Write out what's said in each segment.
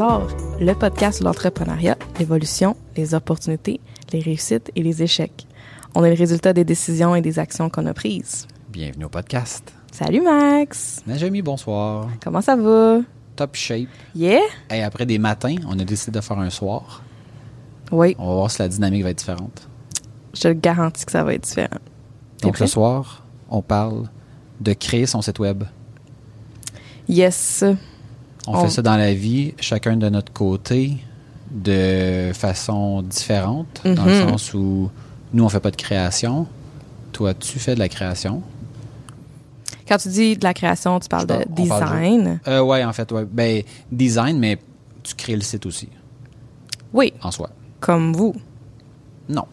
hasard, le podcast sur l'entrepreneuriat, l'évolution, les opportunités, les réussites et les échecs. On est le résultat des décisions et des actions qu'on a prises. Bienvenue au podcast. Salut Max! Najami, bonsoir. Comment ça va? Top shape. Yeah? Et après des matins, on a décidé de faire un soir. Oui, On va voir si la dynamique va être différente. je te garantis que ça va être différent. Donc prêt? ce soir, on parle de créer son site web. Yes. On, On- fait ça dans la vie, chacun de notre côté, de façon différente, dans le Mhm. sens où nous, on fait pas de création. Toi, tu fais de la création. Quand tu dis de la création, tu parles de design? Euh, ouais, en fait, ouais. Ben, design, mais tu crées le site aussi, Oui, en soi. comme vous. Non.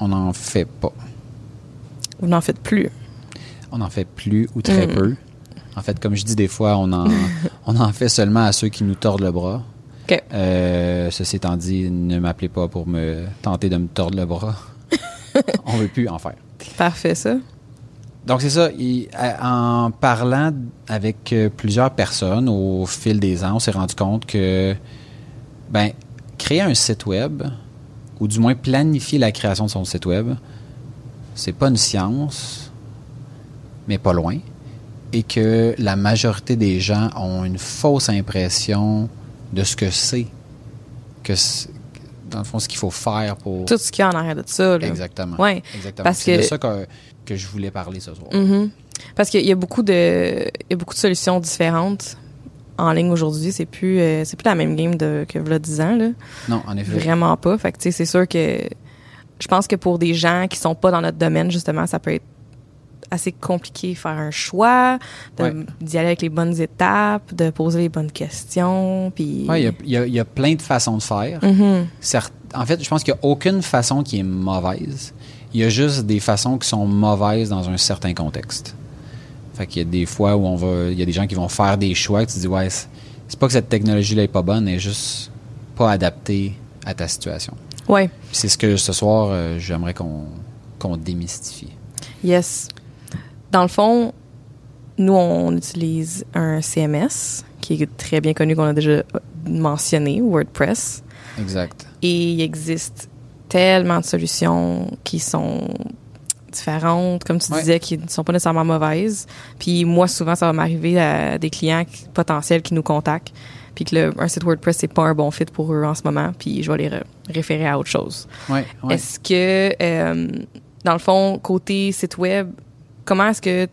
On n'en fait pas. Vous n'en faites plus. On n'en fait plus ou très Mm. peu. En fait, comme je dis des fois, on en, on en fait seulement à ceux qui nous tordent le bras. Euh, ceci étant dit, ne m'appelez pas pour me tenter de me tordre le bras. on veut plus en faire. Parfait, ça. Donc c'est ça. il- en parlant avec euh, plusieurs personnes au fil des ans, on s'est rendu compte que ben créer un site web ou du moins planifier la création de son site web, c'est pas une science, mais pas loin, et que la majorité des gens ont une fausse impression de ce que c'est, que dans le fond ce qu'il faut faire pour Tout ce qu'il y a en arrière de ça. Là. exactement. Ouais, Exactement. parce c'est de ça que, que je voulais parler ce soir. Mhm. Parce qu'il y a beaucoup de, y a beaucoup de solutions différentes en ligne aujourd'hui. C'est plus, euh, c'est plus la même game de, que v'là 10 ans, là. Non, en effet. Vraiment pas. Fait que, tu sais, c'est sûr que je pense que pour des gens qui sont pas dans notre domaine, justement, ça peut être assez compliqué faire un choix, Ouais. d'y aller avec les bonnes étapes, de poser les bonnes questions, puis... Ouais, il y y, a, il y a plein de façons de faire. Mhm. Certes- en fait, je pense qu'il n'y a aucune façon qui est mauvaise. Il y a juste des façons qui sont mauvaises dans un certain contexte. Fait qu'il y a des fois où on va, il y a des gens qui vont faire des choix que tu dis, ouais, c'est pas que cette technologie-là est pas bonne, elle est juste pas adaptée à ta situation. Ouais. C'est ce que ce soir, euh, j'aimerais qu'on qu'on démystifie. Yes. Dans le fond, nous, on utilise un CMS qui est très bien connu, qu'on a déjà mentionné, WordPress. Exact. Et il existe tellement de solutions qui sont différentes, comme tu Ouais. disais, qui ne sont pas nécessairement mauvaises. Puis moi, souvent, ça va m'arriver à des clients potentiels qui nous contactent, puis que le, un site WordPress, c'est pas un bon fit pour eux en ce moment, puis je vais les re- référer à autre chose. Ouais, ouais. Est-ce que, euh, dans le fond, côté site web, comment est-ce que,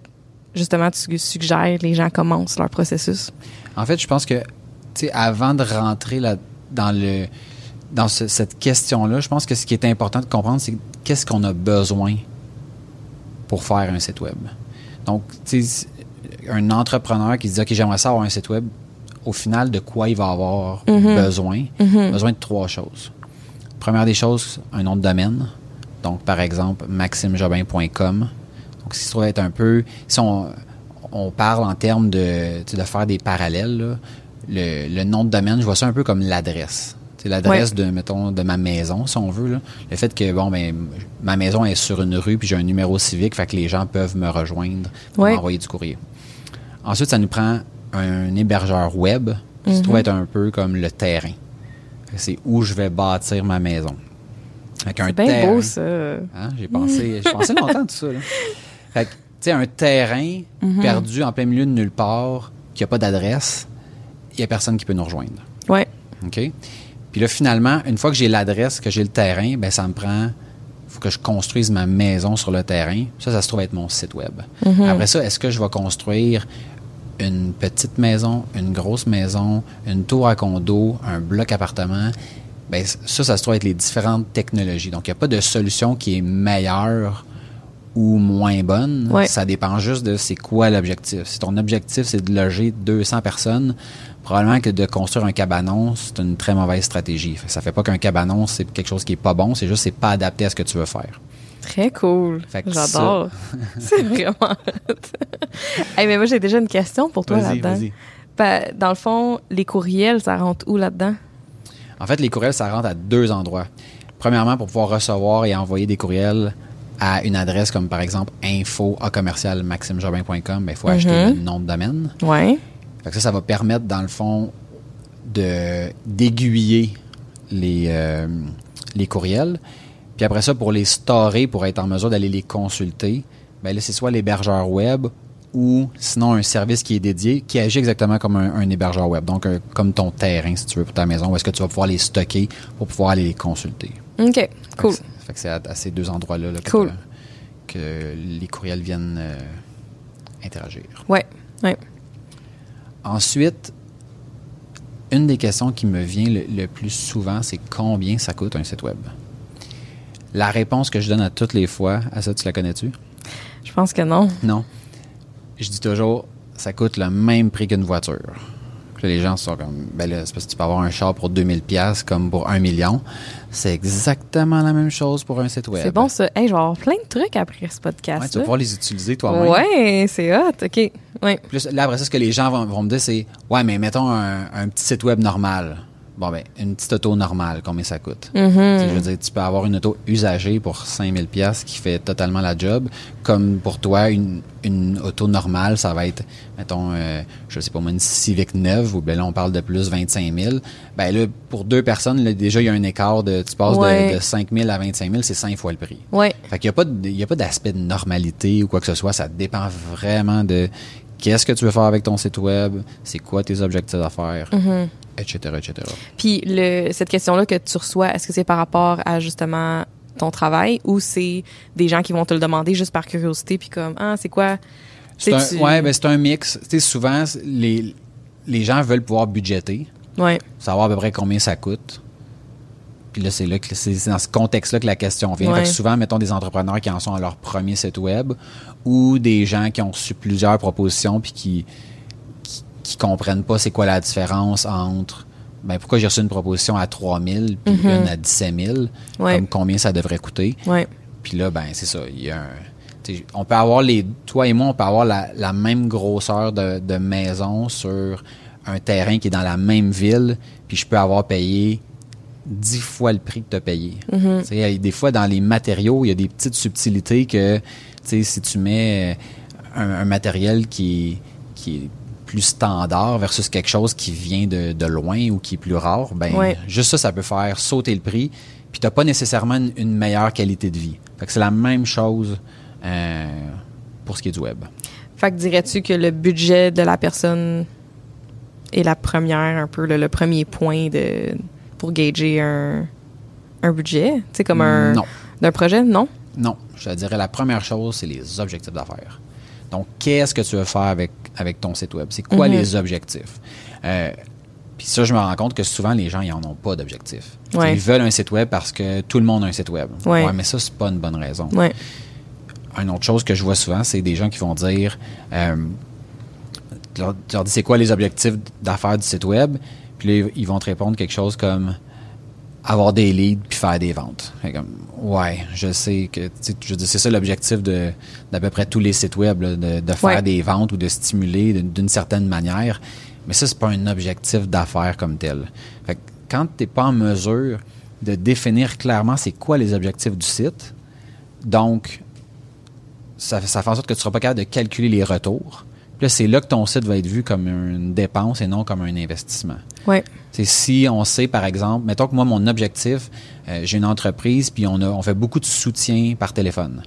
justement, tu suggères que les gens commencent leur processus? En fait, je pense que, tu sais, avant de rentrer là, dans le dans ce- cette question-là, je pense que ce qui est important de comprendre, c'est qu'est-ce qu'on a besoin pour faire un site web. Donc, tu sais, un entrepreneur qui se dit, OK, j'aimerais ça avoir un site web, au final, de quoi il va avoir Mhm. besoin? Mhm. Besoin de trois choses. Première des choses, un nom de domaine. Donc, par exemple, maximejobin.com. Donc, si se trouve être un peu. Si on, on parle en termes de, de faire des parallèles, là, le, le nom de domaine, je vois ça un peu comme l'adresse. C'est l'adresse de, mettons, de ma maison, si on veut. Là. Le fait que, bon, ben, ma maison est sur une rue, puis j'ai un numéro civique, fait que les gens peuvent me rejoindre pour Ouais. m'envoyer du courrier. Ensuite, ça nous prend un hébergeur web, qui se Mhm. trouve être un peu comme le terrain. C'est où je vais bâtir ma maison. Avec un C'est bien terrain. beau, ça. Hein, J'ai pensé, j'ai pensé longtemps tout ça. Là. Fait que, tu sais, un terrain Mhm. perdu en plein milieu de nulle part, qui n'a pas d'adresse, il n'y a personne qui peut nous rejoindre. Ouais. OK? Puis là, finalement, une fois que j'ai l'adresse, que j'ai le terrain, ben ça me prend. faut que je construise ma maison sur le terrain. Ça, ça se trouve être mon site web. Mhm. Après ça, est-ce que je vais construire une petite maison, une grosse maison, une tour à condo, un bloc appartement? Ben, ça, ça se trouve être les différentes technologies. Donc, il n'y a pas de solution qui est meilleure ou moins bonne. Ouais. Ça dépend juste de c'est quoi l'objectif. Si ton objectif, c'est de loger 200 personnes, probablement que de construire un cabanon, c'est une très mauvaise stratégie. Ça fait pas qu'un cabanon, c'est quelque chose qui est pas bon, c'est juste c'est pas adapté à ce que tu veux faire. Très cool. J'adore. C'est vraiment hot. hey, mais moi, j'ai déjà une question pour toi là-dedans. Dans le fond, les courriels, ça rentre où là-dedans? En fait, les courriels, ça rentre à deux endroits. Premièrement, pour pouvoir recevoir et envoyer des courriels à une adresse comme par exemple info à commercial maximejobin.com, ben, il faut acheter Mhm. le nom de domaine. Ouais. Fait Fait que ça, ça va permettre, dans le fond, de d'aiguiller les, euh, les courriels. Puis après ça, pour les storer, pour être en mesure d'aller les consulter, ben là, c'est soit l'hébergeur web ou sinon un service qui est dédié, qui agit exactement comme un, hébergeur web, donc comme ton terrain, si tu veux, pour ta maison, où est-ce que tu vas pouvoir les stocker pour pouvoir aller les consulter. OK, cool. Fait que c'est à, ces deux endroits-là là, cool. que, les courriels viennent euh, interagir. Ouais, ouais. Ensuite, une des questions qui me vient le, plus souvent, c'est combien ça coûte un site web? La réponse que je donne à toutes les fois, à ça, tu la connais-tu? Je pense que non. Non. Je dis toujours, ça coûte le même prix qu'une voiture. Les gens sont comme, ben là, c'est parce que tu peux avoir un char pour 2000 pièces comme pour 1 million. C'est exactement la même chose pour un site web. C'est bon ça. Hey, je vais avoir plein de trucs après ce podcast. Ouais, tu vas pouvoir les utiliser toi-même. Ouais, c'est hot. OK. Ouais. Plus, là, après ça, ce que les gens vont, me dire, c'est, ouais, mais mettons un petit site web normal bon, ben, une petite auto normale, combien ça coûte? Mm-hmm. Je veux dire, tu peux avoir une auto usagée pour 5000 pièces qui fait totalement la job, comme pour toi, une, une auto normale, ça va être, mettons, euh, je sais pas moi, une Civic neuve, ou ben là, on parle de plus 25 000. Ben là, pour deux personnes, là, déjà, il y a un écart de, tu passes de, de 5 000 à 25 000, c'est cinq fois le prix. Ouais. Fait qu'il n'y a pas d'aspect de normalité ou quoi que ce soit, ça dépend vraiment de qu'est-ce que tu veux faire avec ton site web, c'est quoi tes objectifs d'affaires? Mm-hmm etc., etc. Puis le, cette question-là que tu reçois, est-ce que c'est par rapport à justement ton travail ou c'est des gens qui vont te le demander juste par curiosité puis comme ah c'est quoi? C'est un, ouais ben c'est un mix. Tu sais souvent les les gens veulent pouvoir budgéter. Ouais. Savoir à peu près combien ça coûte puis là c'est là que c'est dans ce contexte là que la question vient fait que souvent mettons des entrepreneurs qui en sont à leur premier site web ou des gens qui ont reçu plusieurs propositions puis qui qui comprennent pas c'est quoi la différence entre ben pourquoi j'ai reçu une proposition à 3 000 puis mhm. une à 17 000, comme combien ça devrait coûter? Ouais. Puis là, ben c'est ça. Il y a on peut avoir les. Toi et moi, on peut avoir la, même grosseur de, maison sur un terrain qui est dans la même ville, puis je peux avoir payé dix fois le prix que tu as payé. Mhm. Des fois, dans les matériaux, il y a des petites subtilités que si tu mets un, matériel qui, qui est plus standard versus quelque chose qui vient de, loin ou qui est plus rare, ben juste ça, ça peut faire sauter le prix. Puis t'as pas nécessairement une, meilleure qualité de vie. Fait que c'est la même chose euh, pour ce qui est du web. Fait que dirais-tu que le budget de la personne est la première, un peu le, premier point de pour gager un, un budget? C'est comme un d'un projet, non? Non. Je te dirais la première chose, c'est les objectifs d'affaires. Donc, qu'est-ce que tu veux faire avec, avec ton site web? C'est quoi mhm. les objectifs? Euh, puis ça, je me rends compte que souvent, les gens, ils n'en ont pas d'objectifs. Ils veulent un site web parce que tout le monde a un site web. Ouais. mais ça, c'est pas une bonne raison. Ouais. Une autre chose que je vois souvent, c'est des gens qui vont dire, euh, tu leur, dis c'est quoi les objectifs d'affaires du site web, puis là, ils vont te répondre quelque chose comme avoir des leads puis faire des ventes. ouais, je sais que c'est ça l'objectif de d'à peu près tous les sites web, de, faire des ventes ou de stimuler d'une certaine manière. Mais ça, c'est pas un objectif d'affaires comme tel. Fait quand tu n'es pas en mesure de définir clairement c'est quoi les objectifs du site, donc ça, ça fait en sorte que tu ne seras pas capable de calculer les retours. Puis là, c'est là que ton site va être vu comme une dépense et non comme un investissement. C'est si on sait, par exemple, mettons que moi, mon objectif, euh, j'ai une entreprise, puis on, fait beaucoup de soutien par téléphone.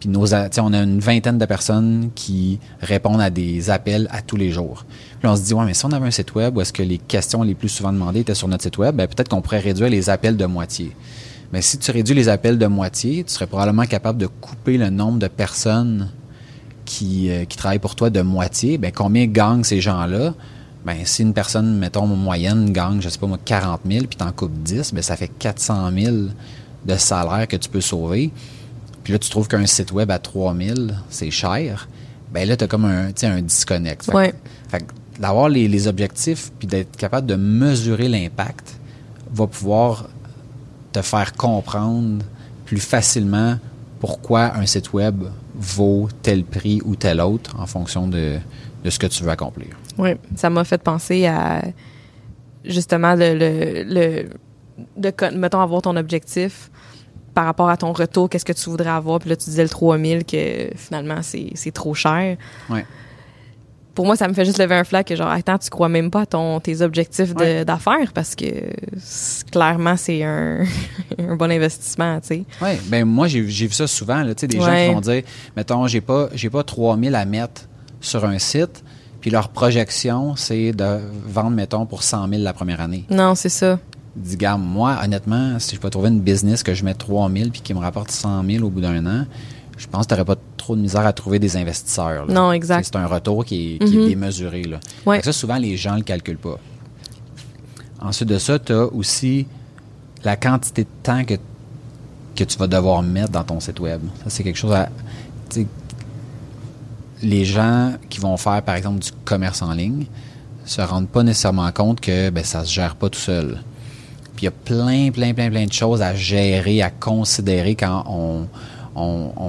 Puis nos, on a une vingtaine de personnes qui répondent à des appels à tous les jours. Puis on se dit, ouais, mais si on avait un site web où est-ce que les questions les plus souvent demandées étaient sur notre site web, ben, peut-être qu'on pourrait réduire les appels de moitié. Mais si tu réduis les appels de moitié, tu serais probablement capable de couper le nombre de personnes qui, euh, travaillent pour toi de moitié. Ben, combien gagnent ces gens-là? Ben, si une personne, mettons, moyenne, gagne, je sais pas moi, 40 000, puis t'en coupes 10, ben, ça fait 400 000 de salaire que tu peux sauver. Puis là, tu trouves qu'un site web à 3 000, c'est cher. Ben là, tu as comme un, un disconnect. Fait, fait d'avoir les, les, objectifs, puis d'être capable de mesurer l'impact, va pouvoir te faire comprendre plus facilement pourquoi un site web vaut tel prix ou tel autre en fonction de, de ce que tu veux accomplir. Oui, ça m'a fait penser à justement le, le, de, mettons, avoir ton objectif par rapport à ton retour, qu'est-ce que tu voudrais avoir, puis là, tu disais le 3000 que finalement, c'est trop cher. Ouais. pour moi, ça me fait juste lever un flag que genre, attends, tu crois même pas à ton, tes objectifs d'affaires parce que clairement, c'est un, un, bon investissement, tu sais. Oui, ben moi, j'ai vu ça souvent, là, tu sais, des gens qui vont dire, mettons, j'ai pas, j'ai pas 3000 à mettre sur un site, puis leur projection, c'est de vendre, mettons, pour 100 000 la première année. Non, c'est ça. Dis, gars, moi, honnêtement, si je peux trouver une business que je mets 3 000 puis qui me rapporte 100 000 au bout d'un an, je pense que tu n'aurais pas trop de misère à trouver des investisseurs. Non, exact. C'est un retour qui est, mm-hmm. démesuré. Là. Ça, souvent, les gens ne le calculent pas. Ensuite de ça, tu as aussi la quantité de temps que, que tu vas devoir mettre dans ton site web. Ça, c'est quelque chose à. Les gens qui vont faire, par exemple, du commerce en ligne se rendent pas nécessairement compte que ben, ça se gère pas tout seul. Puis il y a plein, plein, plein, plein de choses à gérer, à considérer quand on,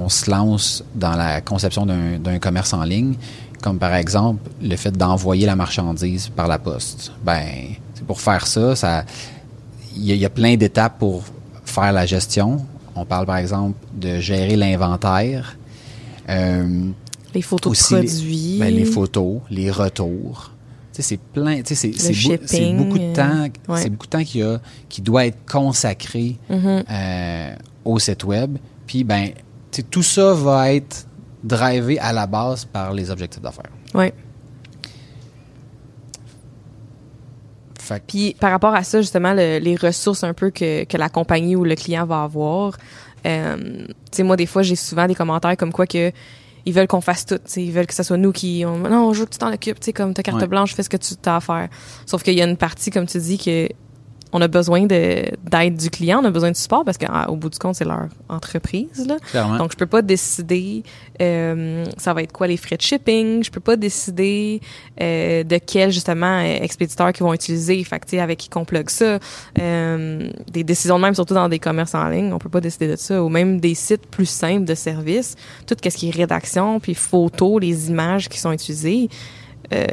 se lance dans la conception d'un commerce en ligne, comme par exemple le fait d'envoyer la marchandise par la poste. Ben, pour faire ça, ça, il y, a plein d'étapes pour faire la gestion. On parle par exemple de gérer l'inventaire. Euh, les photos de produits. Ben, les, photos, les retours. C'est plein, c'est beaucoup de temps, c'est beaucoup de temps qui, a, qui doit être consacré mm-hmm. euh, au site web. Puis, ben, tout ça va être drivé à la base par les objectifs d'affaires. Oui. Puis par rapport à ça, justement, les ressources un peu que, que, la compagnie ou le client va avoir, euh, tu sais, moi, des fois, j'ai souvent des commentaires comme quoi que ils veulent qu'on fasse tout. Ils veulent que ce soit nous qui... On, non, je veux que tu t'en occupes. Comme ta carte blanche, fais ce que tu as à faire. Sauf qu'il y a une partie, comme tu dis, que on a besoin d'aide du client, on a besoin de support parce qu'au bout du compte, c'est leur entreprise. Là. Donc, je peux pas décider euh, ça va être quoi les frais de shipping? Je peux pas décider euh, de quel justement expéditeur qu'ils vont utiliser. Fait que, avec qui qu'on plug ça. Euh, des décisions de même, surtout dans des commerces en ligne, on peut pas décider de ça. Ou même des sites plus simples de services. Tout ce qui est rédaction, puis photos, les images qui sont utilisées. Euh,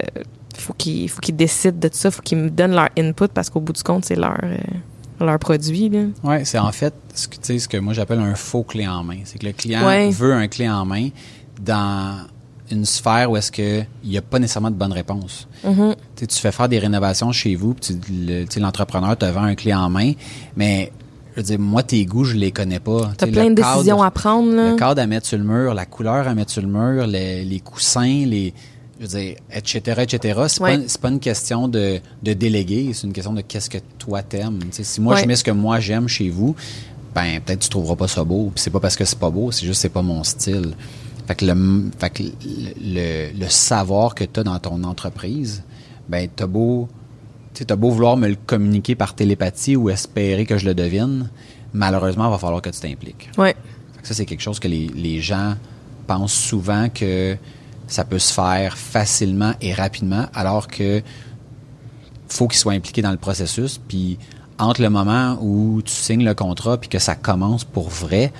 faut qu'ils faut qu'ils décident de ça, faut qu'ils me donnent leur input parce qu'au bout du compte, c'est leur euh, leur produit. Oui, c'est en fait ce que, ce que moi j'appelle un faux clé en main. C'est que le client veut un clé en main dans une sphère où est-ce qu'il n'y a pas nécessairement de bonne réponse. Mm-hmm. Tu fais faire des rénovations chez vous, puis l'entrepreneur te vend un clé en main, mais je veux dire, moi, tes goûts, je les connais pas. Tu as plein de décisions à prendre. Le cadre à mettre sur le mur, la couleur à mettre sur le mur, les, les coussins, les je veux dire, etc., etc. C'est pas, pas, une question de, de déléguer, c'est une question de qu'est-ce que toi t'aimes. si moi je mets ce que moi j'aime chez vous, ben peut-être tu trouveras pas ça beau. Puis c'est pas parce que c'est pas beau, c'est juste c'est pas mon style. Fait que le, fait que le, le, savoir que tu as dans ton entreprise, ben t'as beau t'as beau vouloir me le communiquer par télépathie ou espérer que je le devine, malheureusement, il va falloir que tu t'impliques. Ouais. Ça, c'est quelque chose que les, les gens pensent souvent que ça peut se faire facilement et rapidement, alors que faut qu'il soit impliqué dans le processus. Puis entre le moment où tu signes le contrat puis que ça commence pour vrai,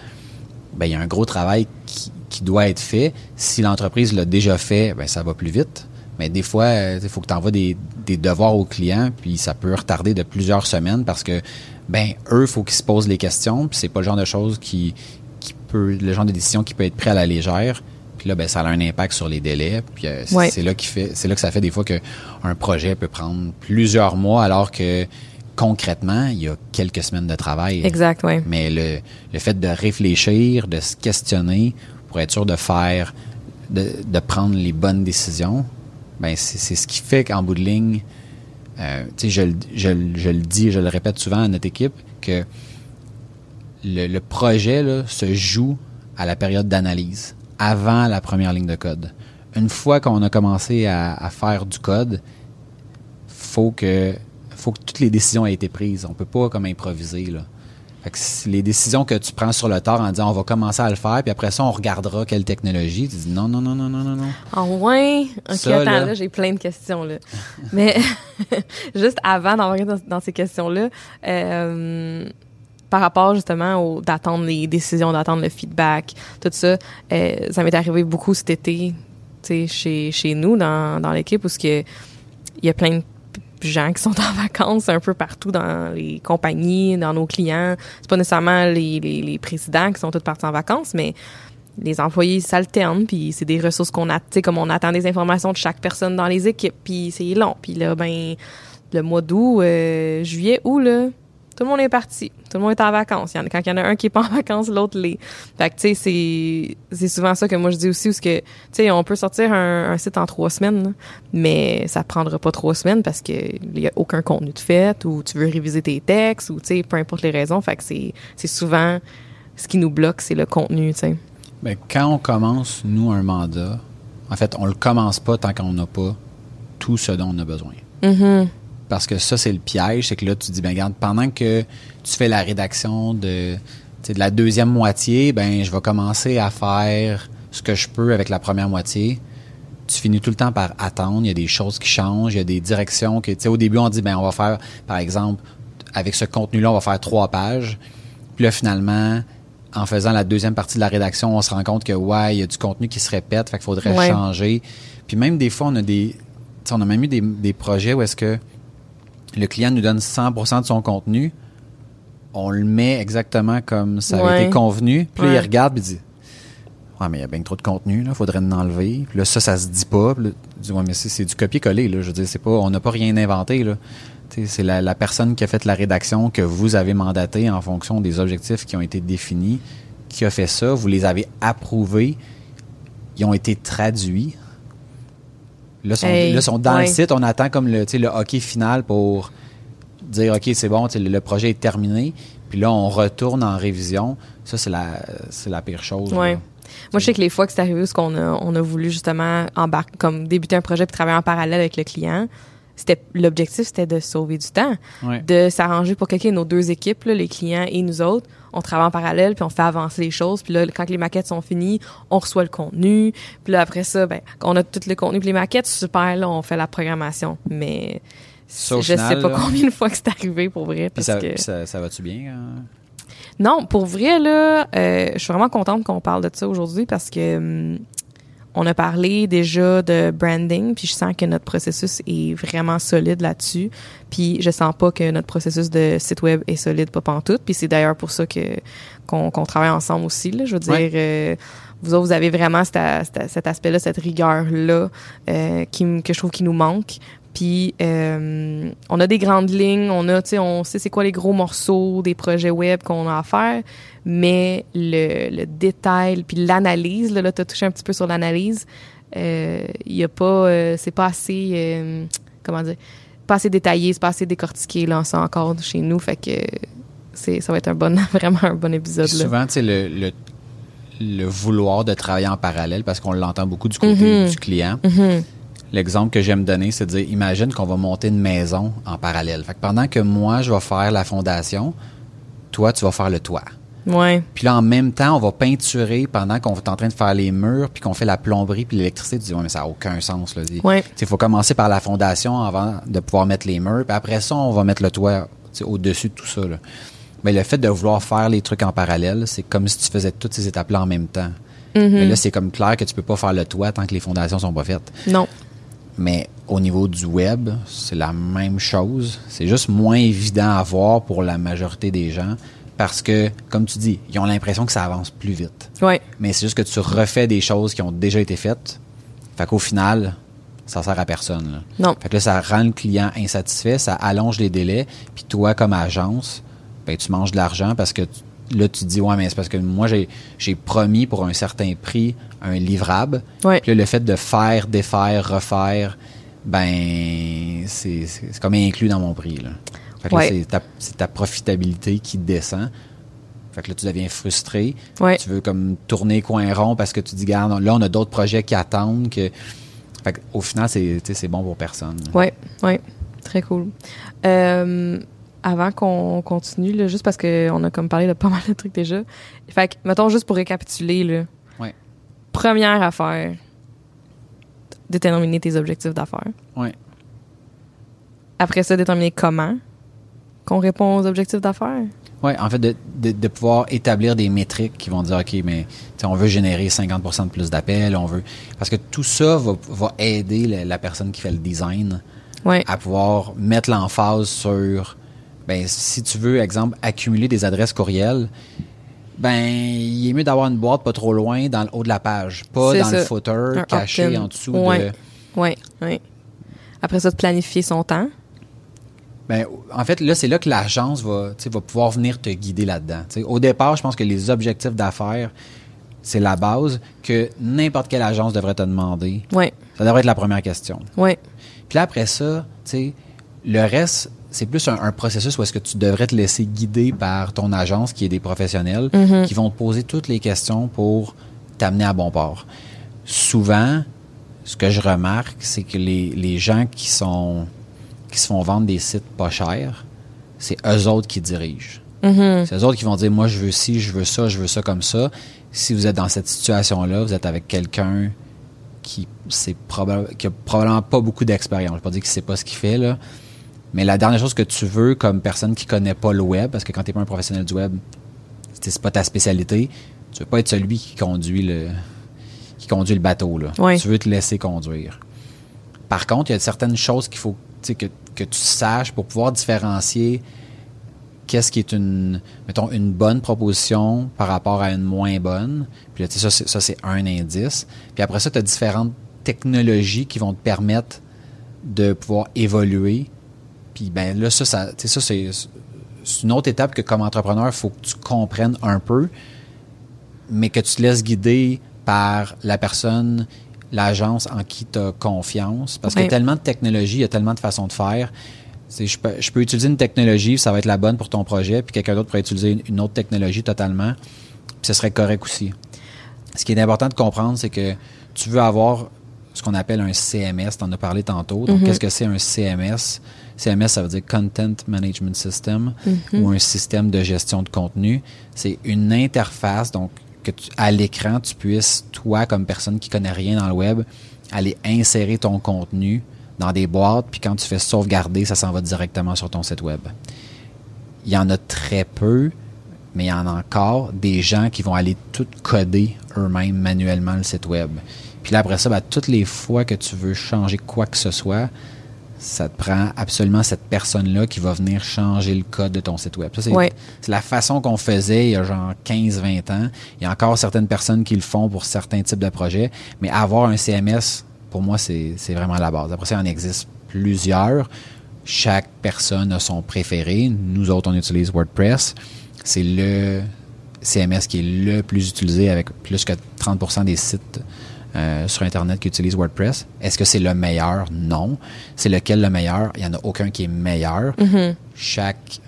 ben il y a un gros travail qui, doit être fait. Si l'entreprise l'a déjà fait, ben ça va plus vite. Mais des fois, il faut que tu envoies des, devoirs aux clients, puis ça peut retarder de plusieurs semaines parce que ben eux, faut qu'ils se posent les questions, puis c'est pas le genre de choses qui, qui peut, le genre de décision qui peut être pris à la légère. Puis là, ben, ça a un impact sur les délais. Puis euh, c'est là qui fait, c'est là que ça fait des fois qu'un projet peut prendre plusieurs mois, alors que concrètement, il y a quelques semaines de travail. Exact, oui. Mais le, le fait de réfléchir, de se questionner pour être sûr de faire, de, de prendre les bonnes décisions, ben c'est ce qui fait qu'en bout de ligne, euh, je, je, je, le dis, je le répète souvent à notre équipe, que le, le projet là, se joue à la période d'analyse avant la première ligne de code. Une fois qu'on a commencé à, faire du code, faut que faut que toutes les décisions aient été prises. On peut pas comme improviser là. les décisions que tu prends sur le tard en disant on va commencer à le faire, puis après ça on regardera quelle technologie, tu dis non non non non non non non. Ah ouais? Ok attends là, j'ai plein de questions là. Mais juste avant d'envoyer dans, ces questions là. Euh, par rapport justement d'attendre les décisions, d'attendre le feedback, tout ça, euh, ça m'est arrivé beaucoup cet été, chez, chez nous, dans, dans l'équipe, où il y a plein de gens qui sont en vacances un peu partout dans les compagnies, dans nos clients. C'est pas nécessairement les, les, les, présidents qui sont tous partis en vacances, mais les employés s'alternent, puis c'est des ressources qu'on a, tu sais, comme on attend des informations de chaque personne dans les équipes, puis c'est long. Puis là, ben, le mois d'août, euh, juillet, août, là, tout le monde est parti. Tout le monde est en vacances. quand il y en a un qui est pas en vacances, l'autre l'est. Fait que, tu sais, c'est, souvent ça que moi je dis aussi, parce que, tu sais, on peut sortir un, site en trois semaines, mais ça prendra pas trois semaines parce que y a aucun contenu de fait, ou tu veux réviser tes textes, ou, tu sais, peu importe les raisons. Fait que c'est, c'est souvent ce qui nous bloque, c'est le contenu, tu sais. Ben, quand on commence, nous, un mandat, en fait, on le commence pas tant qu'on n'a pas tout ce dont on a besoin. Mm-hmm. Parce que ça, c'est le piège. C'est que là, tu dis, ben regarde, pendant que tu fais la rédaction de, de la deuxième moitié, ben je vais commencer à faire ce que je peux avec la première moitié. Tu finis tout le temps par attendre. Il y a des choses qui changent. Il y a des directions que, tu sais, au début, on dit, ben on va faire, par exemple, avec ce contenu-là, on va faire trois pages. Puis là, finalement, en faisant la deuxième partie de la rédaction, on se rend compte que, ouais, il y a du contenu qui se répète, fait qu'il faudrait changer. Puis même des fois, on a des, on a même eu des, des projets où est-ce que le client nous donne 100% de son contenu, on le met exactement comme ça avait été convenu. Puis il regarde et dit Ouais, mais il y a bien trop de contenu, là, faudrait en enlever. Puis là, ça, ça se dit pas. Puis là, dit, ouais, mais c'est du copier-coller, là. Je veux dire, c'est pas, on n'a pas rien inventé, là. C'est la, la, personne qui a fait la rédaction que vous avez mandaté en fonction des objectifs qui ont été définis, qui a fait ça. Vous les avez approuvés. Ils ont été traduits Là, sont, là, sont dans le site. On attend comme le, le hockey final pour dire OK, c'est bon, le projet est terminé. Puis là, on retourne en révision. Ça, c'est la, c'est la pire chose. Ouais. Moi, je sais que les fois que c'est arrivé, ce qu'on a, on a voulu justement embarquer, comme débuter un projet puis travailler en parallèle avec le client, c'était l'objectif c'était de sauver du temps de s'arranger pour que nos deux équipes les clients et nous autres on travaille en parallèle puis on fait avancer les choses puis là quand les maquettes sont finies on reçoit le contenu puis là après ça ben on a tout le contenu puis les maquettes super là on fait la programmation mais je sais pas combien de fois que c'est arrivé pour vrai parce ça, que ça, va-tu bien hein? non pour vrai là euh, je suis vraiment contente qu'on parle de ça aujourd'hui parce que hum, on a parlé déjà de branding, puis je sens que notre processus est vraiment solide là-dessus. Puis je sens pas que notre processus de site web est solide, pas pantoute. Puis c'est d'ailleurs pour ça que qu'on travaille ensemble aussi. Là. Je veux dire, euh, vous autres, vous avez vraiment cet, cet aspect-là, cette rigueur-là euh, qui, que je trouve qui nous manque. Puis euh, on a des grandes lignes, on a, tu sais, on sait c'est quoi les gros morceaux des projets web qu'on a à faire, mais le, le détail puis l'analyse, là, là tu as touché un petit peu sur l'analyse, il euh, y a pas, euh, c'est pas assez, euh, comment dire, pas assez détaillé, c'est pas assez décortiqué là, ça encore chez nous, fait que c'est, ça va être un bon, vraiment un bon épisode. Souvent, tu sais, le, le, le, vouloir de travailler en parallèle, parce qu'on l'entend beaucoup du côté mm-hmm. du client. Mm-hmm. L'exemple que j'aime donner, c'est de dire, imagine qu'on va monter une maison en parallèle. Fait que pendant que moi, je vais faire la fondation, toi, tu vas faire le toit. Ouais. Puis là, en même temps, on va peinturer pendant qu'on est en train de faire les murs, puis qu'on fait la plomberie, puis l'électricité. Tu dis, ouais, mais ça n'a aucun sens. Il faut commencer par la fondation avant de pouvoir mettre les murs, puis après ça, on va mettre le toit au-dessus de tout ça. Là. Mais le fait de vouloir faire les trucs en parallèle, c'est comme si tu faisais toutes ces étapes-là en même temps. Mm-hmm. Mais là, c'est comme clair que tu peux pas faire le toit tant que les fondations sont pas faites. Non. Mais au niveau du web, c'est la même chose. C'est juste moins évident à voir pour la majorité des gens parce que, comme tu dis, ils ont l'impression que ça avance plus vite. Ouais. Mais c'est juste que tu refais des choses qui ont déjà été faites. Fait qu'au final, ça sert à personne. Non. Fait que là, ça rend le client insatisfait, ça allonge les délais. Puis toi, comme agence, ben, tu manges de l'argent parce que là, tu te dis, ouais, mais c'est parce que moi, j'ai promis pour un certain prix un livrable. Puis là, le fait de faire, défaire, refaire, ben, c'est comme inclus dans mon prix. Là. Fait que là, c'est ta, profitabilité qui descend. Fait que là, tu deviens frustré. Tu veux comme tourner coin rond parce que tu dis, regarde, là, on a d'autres projets qui attendent. Que... Fait au final, c'est bon pour personne. Oui, oui. Très cool. Euh, avant qu'on continue, là, juste parce qu'on a comme parlé de pas mal de trucs déjà. Fait que, mettons, juste pour récapituler, là. Ouais. Première affaire, déterminer tes objectifs d'affaires. Après ça, déterminer comment qu'on répond aux objectifs d'affaires? Oui, en fait, de, de, pouvoir établir des métriques qui vont dire, OK, mais on veut générer 50% de plus d'appels, on veut... Parce que tout ça va, va aider la, la, personne qui fait le design ouais. à pouvoir mettre l'emphase sur ben, si tu veux, exemple, accumuler des adresses courriels, Ben, il est mieux d'avoir une boîte pas trop loin dans le haut de la page, pas dans le footer caché en dessous de. Oui, oui. Après ça, de planifier son temps. Ben, en fait, là, c'est là que l'agence va, va pouvoir venir te guider là-dedans. Au départ, je pense que les objectifs d'affaires, c'est la base que n'importe quelle agence devrait te demander. Oui. Ça devrait être la première question. Oui. Puis là, après ça, le reste, c'est plus un, processus où est-ce que tu devrais te laisser guider par ton agence, qui est des professionnels, mm-hmm. qui vont te poser toutes les questions pour t'amener à bon port. Souvent, ce que je remarque, c'est que les, les gens qui sont qui se font vendre des sites pas chers, c'est eux autres qui dirigent. Mm-hmm. C'est eux autres qui vont dire moi je veux ci, je veux ça, je veux ça comme ça. Si vous êtes dans cette situation-là, vous êtes avec quelqu'un qui c'est qui a probablement pas beaucoup d'expérience. Je ne vais pas dire qu'il sait pas ce qu'il fait là, mais la dernière chose que tu veux comme personne qui connaît pas le web, parce que quand tu n'es pas un professionnel du web, c'est pas ta spécialité, tu veux pas être celui qui conduit le qui conduit le bateau là. Tu veux te laisser conduire. Par contre, il y a certaines choses qu'il faut que, tu saches pour pouvoir différencier qu'est-ce qui est une, mettons, une bonne proposition par rapport à une moins bonne. Puis là, ça, ça c'est un indice. Puis après ça, tu as différentes technologies qui vont te permettre de pouvoir évoluer. Puis ben là, ça, ça, ça c'est une autre étape que comme entrepreneur, il faut que tu comprennes un peu, mais que tu te laisses guider par la personne l'agence en qui tu as confiance. Parce qu'il y a tellement de technologies, il y a tellement de façons de faire. Je peux, je peux, utiliser une technologie, ça va être la bonne pour ton projet, puis quelqu'un d'autre pourrait utiliser une autre technologie totalement, puis ce serait correct aussi. Ce qui est important de comprendre, c'est que tu veux avoir ce qu'on appelle un CMS, tu en as parlé tantôt. Donc, mm-hmm. qu'est-ce que c'est un CMS? CMS, ça veut dire Content Management System mm-hmm. ou un système de gestion de contenu. C'est une interface, donc que à l'écran, tu puisses, toi, comme personne qui connaît rien dans le web, aller insérer ton contenu dans des boîtes, puis quand tu fais sauvegarder, ça s'en va directement sur ton site web. Il y en a très peu, mais il y en a encore des gens qui vont aller tout coder eux-mêmes manuellement le site web. Puis là, après ça, ben, toutes les fois que tu veux changer quoi que ce soit, ça te prend absolument cette personne-là qui va venir changer le code de ton site web. c'est, la façon qu'on faisait il y a genre 15-20 ans. Il y a encore certaines personnes qui le font pour certains types de projets, mais avoir un CMS, pour moi, c'est, vraiment la base. Après ça, il en existe plusieurs. Chaque personne a son préféré. Nous autres, on utilise WordPress. C'est le CMS qui est le plus utilisé avec plus que 30% des sites euh, sur Internet qui utilisent WordPress. Est-ce que c'est le meilleur? Non. C'est lequel le meilleur? Il n'y en a aucun qui est meilleur. Mm-hmm. Chaque,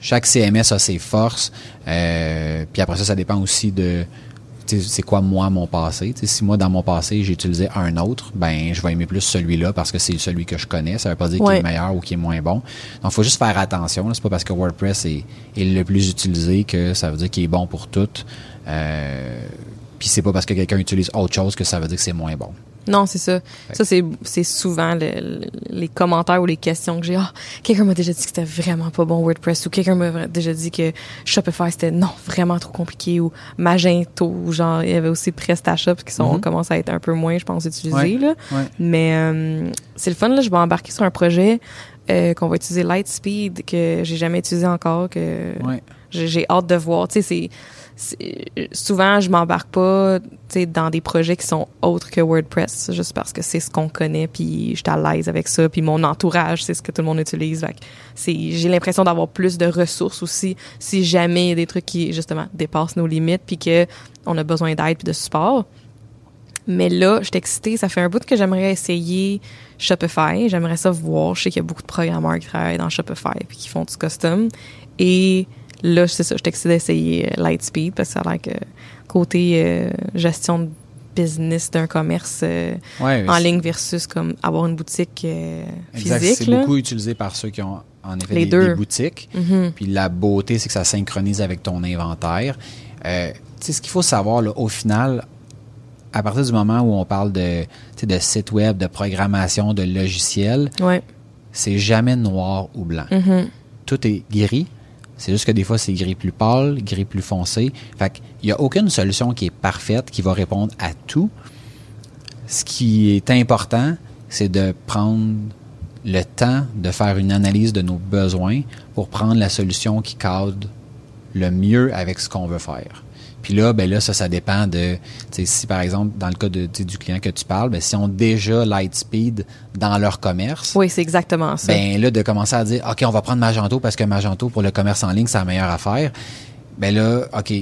chaque CMS a ses forces. Euh, puis après ça, ça dépend aussi de c'est quoi moi mon passé? si moi dans mon passé j'ai utilisé un autre, ben je vais aimer plus celui-là parce que c'est celui que je connais. Ça veut pas dire qu'il est meilleur ou qu'il est moins bon. Donc il faut juste faire attention. C'est pas parce que WordPress est, est, le plus utilisé que ça veut dire qu'il est bon pour tout. Euh, puis c'est pas parce que quelqu'un utilise autre chose que ça veut dire que c'est moins bon. Non, c'est ça. Ça, c'est souvent les commentaires ou les questions que j'ai. Ah, quelqu'un m'a déjà dit que c'était vraiment pas bon WordPress ou quelqu'un m'a déjà dit que Shopify c'était non, vraiment trop compliqué ou Magento ou genre, il y avait aussi PrestaShop qui sont, mm-hmm. commencent à être un peu moins, je pense, utilisés, là. Mais, euh, c'est le fun, là. Je vais embarquer sur un projet, euh, qu'on va utiliser Lightspeed que j'ai jamais utilisé encore, que j'ai hâte de voir. Tu sais, c'est, souvent je m'embarque pas dans des projets qui sont autres que WordPress juste parce que c'est ce qu'on connaît puis je suis à l'aise avec ça puis mon entourage c'est ce que tout le monde utilise c'est j'ai l'impression d'avoir plus de ressources aussi si jamais il y a des trucs qui justement dépassent nos limites puis que on a besoin d'aide puis de support mais là, je suis excitée. Ça fait un bout que j'aimerais essayer Shopify. J'aimerais ça voir. Je sais qu'il y a beaucoup de programmeurs qui travaillent dans Shopify puis qui font du custom. Et là, c'est ça, je excité d'essayer euh, Lightspeed parce que ça a l'air que côté euh, gestion de business d'un commerce euh, en ligne versus comme avoir une boutique physique. C'est beaucoup utilisé par ceux qui ont en effet des, des, boutiques. Mm-hmm. Puis la beauté, c'est que ça synchronise avec ton inventaire. Euh, tu sais, ce qu'il faut savoir, là, au final, à partir du moment où on parle de, de site web, de programmation, de logiciel, ouais. c'est jamais noir ou blanc. Mm-hmm. Tout est gris, c'est juste que des fois, c'est gris plus pâle, gris plus foncé. Fait qu'il n'y a aucune solution qui est parfaite, qui va répondre à tout. Ce qui est important, c'est de prendre le temps de faire une analyse de nos besoins pour prendre la solution qui cadre le mieux avec ce qu'on veut faire. Puis là, ben là, ça, ça dépend de, si par exemple, dans le cas de, du client que tu parles, ben, si on déjà Lightspeed dans leur commerce. Oui, c'est exactement ça. Ben là, de commencer à dire, OK, on va prendre Magento parce que Magento, pour le commerce en ligne, c'est la meilleure affaire. Ben là, OK,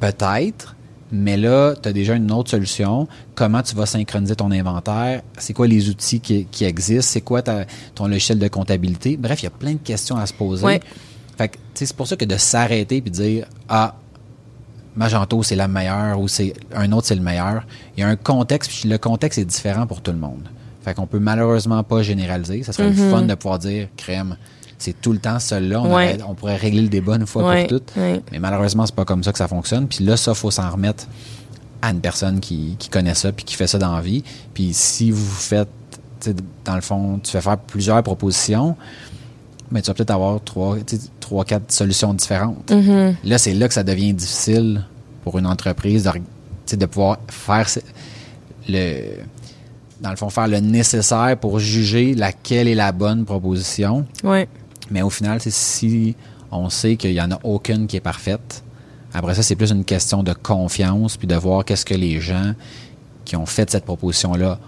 peut-être, mais là, tu as déjà une autre solution. Comment tu vas synchroniser ton inventaire? C'est quoi les outils qui, existent? C'est quoi ton logiciel de comptabilité? Bref, il y a plein de questions à se poser. Fait que, c'est pour ça que de s'arrêter puis de dire, ah, Magento, c'est la meilleure ou c'est un autre, c'est le meilleur. Il y a un contexte, puis le contexte est différent pour tout le monde. Fait qu'on peut malheureusement pas généraliser. Ça serait le mm-hmm. fun de pouvoir dire crème. C'est tout le temps seul-là. On, pourrait régler le débat une fois pour toutes. Mais malheureusement, c'est pas comme ça que ça fonctionne. Puis là, ça, faut s'en remettre à une personne qui, connaît ça puis qui fait ça dans la vie. Puis si vous faites, dans le fond, tu fais faire plusieurs propositions, mais tu vas peut-être avoir trois, trois, quatre solutions différentes. Mm-hmm. Là, c'est là que ça devient difficile pour une entreprise de, de pouvoir faire le dans le fond, faire le nécessaire pour juger laquelle est la bonne proposition. Ouais. Mais au final, si on sait qu'il n'y en a aucune qui est parfaite, après ça, c'est plus une question de confiance, puis de voir qu'est-ce que les gens qui ont fait cette proposition-là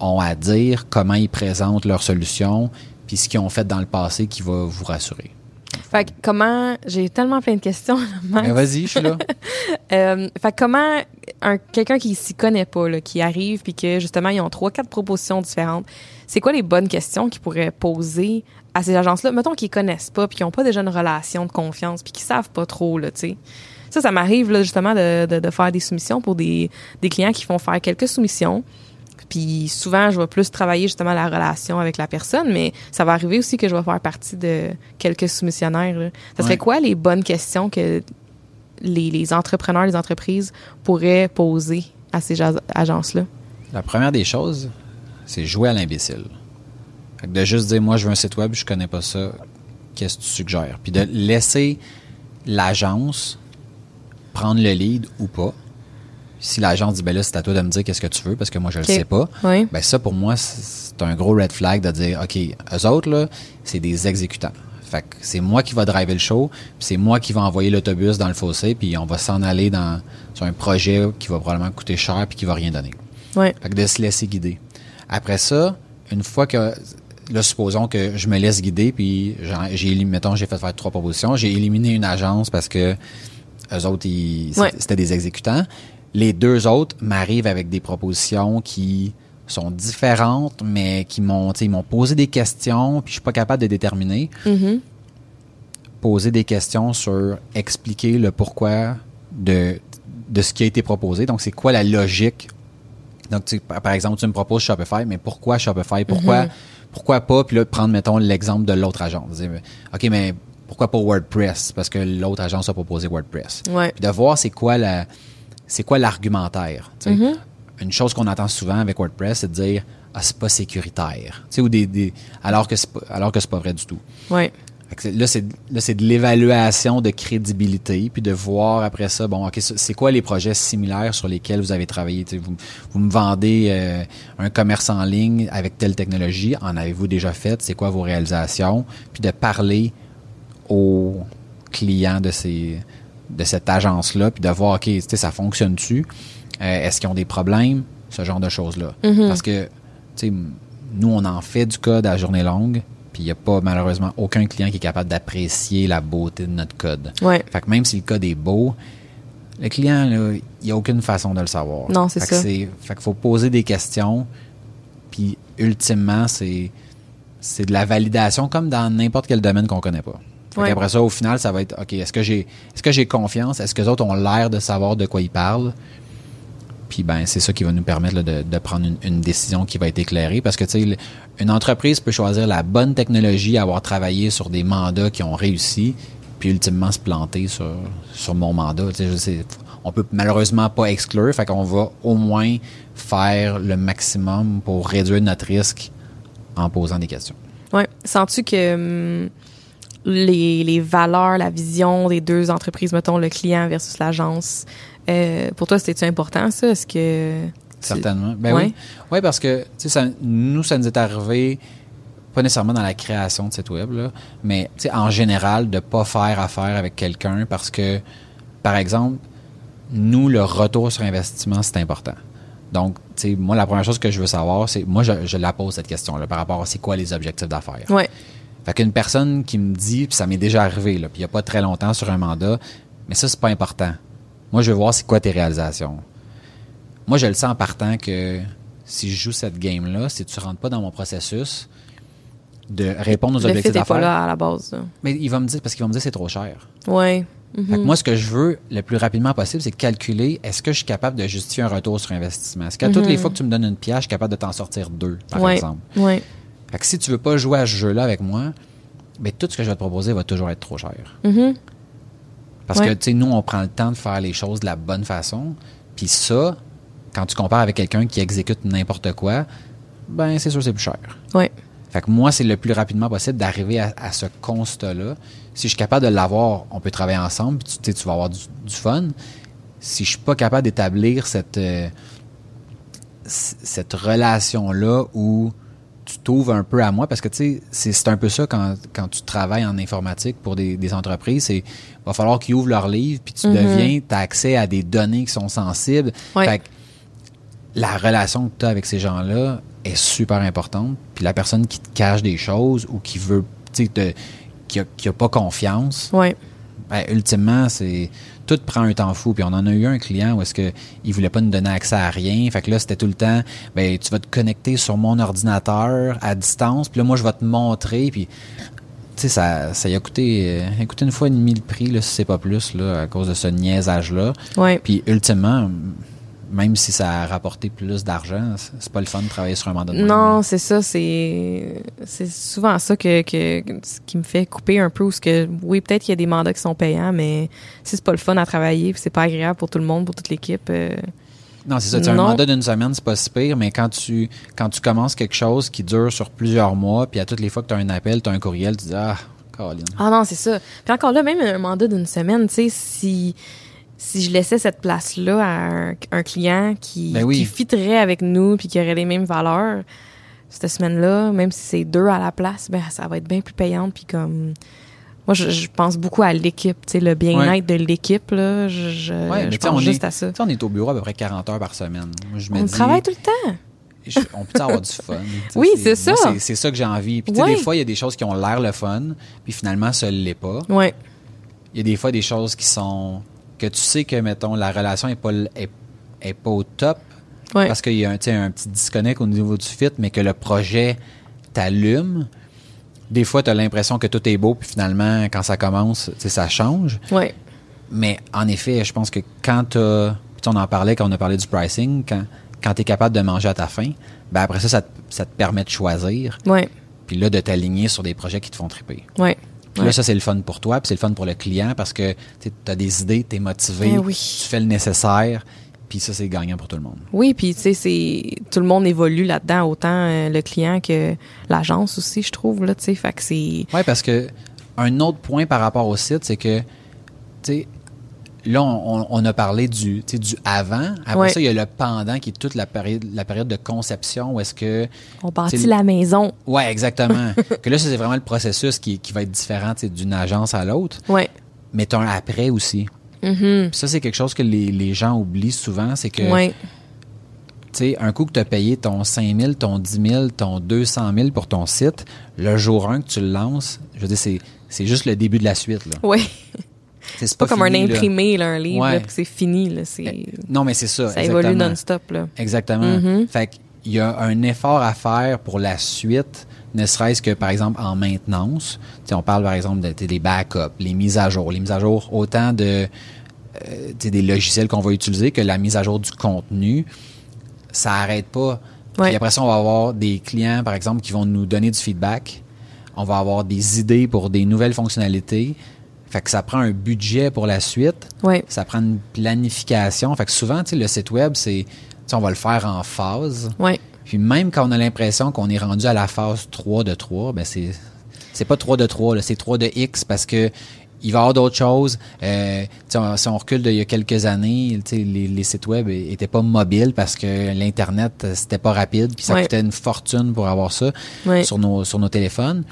ont à dire, comment ils présentent leur solution, puis ce qu'ils ont fait dans le passé qui va vous rassurer. Fait que comment j'ai tellement plein de questions. Ben, vas-y, je suis là. euh, fait que comment un quelqu'un qui s'y connaît pas, là, qui arrive puis que justement ils ont trois quatre propositions différentes, c'est quoi les bonnes questions qu'ils pourraient poser à ces agences-là, mettons qu'ils connaissent pas puis qu'ils ont pas déjà une relation de confiance puis qu'ils savent pas trop là, tu sais. Ça, ça m'arrive là justement de, de, de, faire des soumissions pour des, des clients qui font faire quelques soumissions puis souvent, je vais plus travailler justement la relation avec la personne, mais ça va arriver aussi que je vais faire partie de quelques soumissionnaires. Ça serait quoi les bonnes questions que les, entrepreneurs, les entreprises pourraient poser à ces agences-là? La première des choses, c'est jouer à l'imbécile. De juste dire, moi, je veux un site web, je connais pas ça, qu'est-ce que tu suggères? Puis de laisser l'agence prendre le lead ou pas si l'agent dit ben là c'est à toi de me dire qu'est-ce que tu veux parce que moi je le sais pas. Ben ça pour moi c'est un gros red flag de dire ok eux autres là c'est des exécutants. Fait que c'est moi qui va driver le show puis c'est moi qui va envoyer l'autobus dans le fossé puis on va s'en aller dans sur un projet qui va probablement coûter cher puis qui va rien donner. Fait que de se laisser guider. Après ça une fois que là supposons que je me laisse guider puis j'ai mettons j'ai fait faire trois propositions j'ai éliminé une agence parce que eux autres, c'était des exécutants. Les deux autres m'arrivent avec des propositions qui sont différentes, mais qui m'ont, m'ont posé des questions, puis je suis pas capable de déterminer. Mm-hmm. Poser des questions sur expliquer le pourquoi de, de ce qui a été proposé. Donc, c'est quoi la logique? Donc, par exemple, tu me proposes Shopify, mais pourquoi Shopify? Pourquoi, mm-hmm. pourquoi pas? Puis là, prendre, mettons, l'exemple de l'autre agence. OK, mais pourquoi pas WordPress? Parce que l'autre agence a proposé WordPress. Puis de voir c'est quoi la c'est quoi l'argumentaire. Mm-hmm. Une chose qu'on entend souvent avec WordPress, c'est de dire ah c'est pas sécuritaire, ou des, des, alors que c'est pas, alors que c'est pas vrai du tout. Ouais. Là c'est là c'est de l'évaluation de crédibilité puis de voir après ça bon ok c'est quoi les projets similaires sur lesquels vous avez travaillé? Vous, vous me vendez euh, un commerce en ligne avec telle technologie en avez-vous déjà fait? C'est quoi vos réalisations? Puis de parler aux clients de ces de cette agence-là, puis de voir, OK, ça fonctionne-tu? Euh, est-ce qu'ils ont des problèmes? Ce genre de choses-là. Mm-hmm. Parce que, nous, on en fait du code à journée longue, puis il n'y a pas, malheureusement, aucun client qui est capable d'apprécier la beauté de notre code. Ouais. Fait que même si le code est beau, le client, il n'y a aucune façon de le savoir. Non, c'est ça. fait qu'il faut poser des questions, puis ultimement, c'est c'est de la validation comme dans n'importe quel domaine qu'on connaît pas. Après ça, au final, ça va être OK, est-ce que j'ai est-ce que j'ai confiance? Est-ce que les autres ont l'air de savoir de quoi ils parlent? Puis ben, c'est ça qui va nous permettre de, prendre une, décision qui va être éclairée. Parce que tu sais, une entreprise peut choisir la bonne technologie, avoir travaillé sur des mandats qui ont réussi, puis ultimement se planter sur, sur mon mandat. Tu sais, on peut malheureusement pas exclure, fait qu'on va au moins faire le maximum pour réduire notre risque en posant des questions. Oui. Sens-tu que hum, les, les, valeurs, la vision des deux entreprises, mettons le client versus l'agence. Euh, pour toi, c'était important ça? Est-ce que certainement Ben oui, oui parce que tu sais, nous ça nous est arrivé pas nécessairement dans la création de cette web là, mais tu sais en général de pas faire affaire avec quelqu'un parce que par exemple nous, le retour sur investissement, c'est important. Donc, tu sais, moi, la première chose que je veux savoir, c'est, moi, je, la pose cette question-là par rapport à c'est quoi les objectifs d'affaires. Ouais. Fait qu'une personne qui me dit, puis ça m'est déjà arrivé, là, puis il n'y a pas très longtemps sur un mandat, mais ça, c'est pas important. Moi, je veux voir c'est quoi tes réalisations. Moi, je le sens en partant que si je joue cette game-là, si tu rentres pas dans mon processus de répondre aux objectifs d'affaires. pas là à la base. Mais il va me dire, parce qu'il va me dire c'est trop cher. Ouais. Mhm. moi, ce que je veux le plus rapidement possible, c'est calculer est-ce que je suis capable de justifier un retour sur investissement? Est-ce qu'à toutes les mhm. fois que tu me donnes une pièce, je suis capable de t'en sortir deux, par exemple? Oui. Fait que si tu veux pas jouer à ce jeu-là avec moi, ben, tout ce que je vais te proposer va toujours être trop cher. Mhm. Parce que, tu sais, nous, on prend le temps de faire les choses de la bonne façon. Puis ça, quand tu compares avec quelqu'un qui exécute n'importe quoi, ben, c'est sûr, c'est plus cher. Oui. Fait que moi, c'est le plus rapidement possible d'arriver à, ce constat-là. Si je suis capable de l'avoir, on peut travailler ensemble, puis tu, tu vas avoir du, fun. Si je suis pas capable d'établir cette, euh, cette relation-là où tu t'ouvres un peu à moi, parce que tu sais, c'est un peu ça quand, quand tu travailles en informatique pour des, des entreprises, c'est va falloir qu'ils ouvrent leur livre, puis tu mm-hmm. deviens, tu as accès à des données qui sont sensibles. Fait que la relation que tu as avec ces gens-là, est super importante. Puis la personne qui te cache des choses ou qui veut, tu sais, qui a, pas confiance, ouais. Ben, ultimement, c'est tout prend un temps fou. Puis on en a eu un client où est-ce que il voulait pas nous donner accès à rien. Fait que là, c'était tout le temps, ben tu vas te connecter sur mon ordinateur à distance. Puis là, moi, je vais te montrer. Puis tu sais, ça, ça y a coûté, euh, coûté une fois et demi le prix, là, si c'est pas plus, là, à cause de ce niaisage-là. Ouais. Puis ultimement, même si ça a rapporté plus d'argent, c'est pas le fun de travailler sur un mandat de Non, c'est ça. C'est souvent ça que, que, qui me fait couper un peu. Ce que, oui, peut-être qu'il y a des mandats qui sont payants, mais si c'est pas le fun à travailler, c'est pas agréable pour tout le monde, pour toute l'équipe. Euh, non, c'est ça. un mandat d'une semaine, c'est pas si pire, mais quand tu quand tu commences quelque chose qui dure sur plusieurs mois, puis à toutes les fois que tu as un appel, tu as un courriel, tu dis Ah, Caroline. Ah non, c'est ça. Puis encore là, même un mandat d'une semaine, tu sais, si si je laissais cette place-là à un, client qui, ben qui fitterait avec nous puis qui aurait les mêmes valeurs, cette semaine-là, même si c'est deux à la place, ben ça va être bien plus payante puis comme moi je, pense beaucoup à l'équipe, tu sais le bien-être de l'équipe là, je, je, pense juste à ça. On est au bureau à peu près 40 heures par semaine. on travaille tout le temps. on peut avoir du fun. oui, c'est ça. C'est ça que j'ai envie. Puis des fois, il y a des choses qui ont l'air le fun, puis finalement, ça ne l'est pas. Ouais. Il y a des fois des choses qui sont que tu sais que, mettons, la relation n'est pas, est, pas au top, parce qu'il y a un, un petit disconnect au niveau du fit, mais que le projet t'allume. Des fois, tu as l'impression que tout est beau, puis finalement, quand ça commence, ça change. Ouais. Mais en effet, je pense que quand tu on en parlait quand on a parlé du pricing, quand, quand tu es capable de manger à ta faim, ben après ça, ça te, permet de choisir. Ouais. Puis là, de t'aligner sur des projets qui te font triper. Ouais. Là, ça, c'est le fun pour toi, puis c'est le fun pour le client parce que tu as des idées, tu es motivé, eh tu fais le nécessaire, puis ça, c'est gagnant pour tout le monde. Oui, puis tu sais, tout le monde évolue là-dedans, autant euh, le client que l'agence aussi, je trouve, là, tu sais, fait que c'est... Oui, parce que un autre point par rapport au site, c'est que, tu sais, là, on, a parlé du, du avant. Après ça, il y a le pendant qui est toute la période, la période de conception où est-ce que. On bâtit la maison. Oui, exactement. que là, c'est vraiment le processus qui, qui va être différent d'une agence à l'autre. Oui. Mais tu as un après aussi. Mm-hmm. Ça, c'est quelque chose que les, les, gens oublient souvent, c'est que. Tu sais, un coup que tu as payé ton 5 000, ton 10 000, ton 200 000 pour ton site, le jour 1 que tu le lances, je veux dire, c'est juste le début de la suite. Oui. C'est pas, comme un imprimé, là, un livre, c'est fini. Là, eh, non, mais c'est ça. Ça évolue non-stop. Exactement. Mm-hmm. Fait qu'il y a un effort à faire pour la suite, ne serait-ce que, par exemple, en maintenance. on parle, par exemple, de, des backups, les mises à jour. Les mises à jour, autant de euh, des logiciels qu'on va utiliser que la mise à jour du contenu, ça arrête pas. Puis après ça, on va avoir des clients, par exemple, qui vont nous donner du feedback. On va avoir des idées pour des nouvelles fonctionnalités. Fait que ça prend un budget pour la suite. Oui. Ça prend une planification. Fait que souvent, tu sais, le site web, c'est, on va le faire en phase. Oui. Puis même quand on a l'impression qu'on est rendu à la phase 3 de 3, ben c'est, c'est pas 3 de 3, c'est 3 de X parce que il va y avoir d'autres choses. Euh, si on recule d'il y a quelques années, les, les sites web étaient pas mobiles parce que l'Internet, c'était pas rapide, puis ça coûtait une fortune pour avoir ça sur, nos, sur nos téléphones.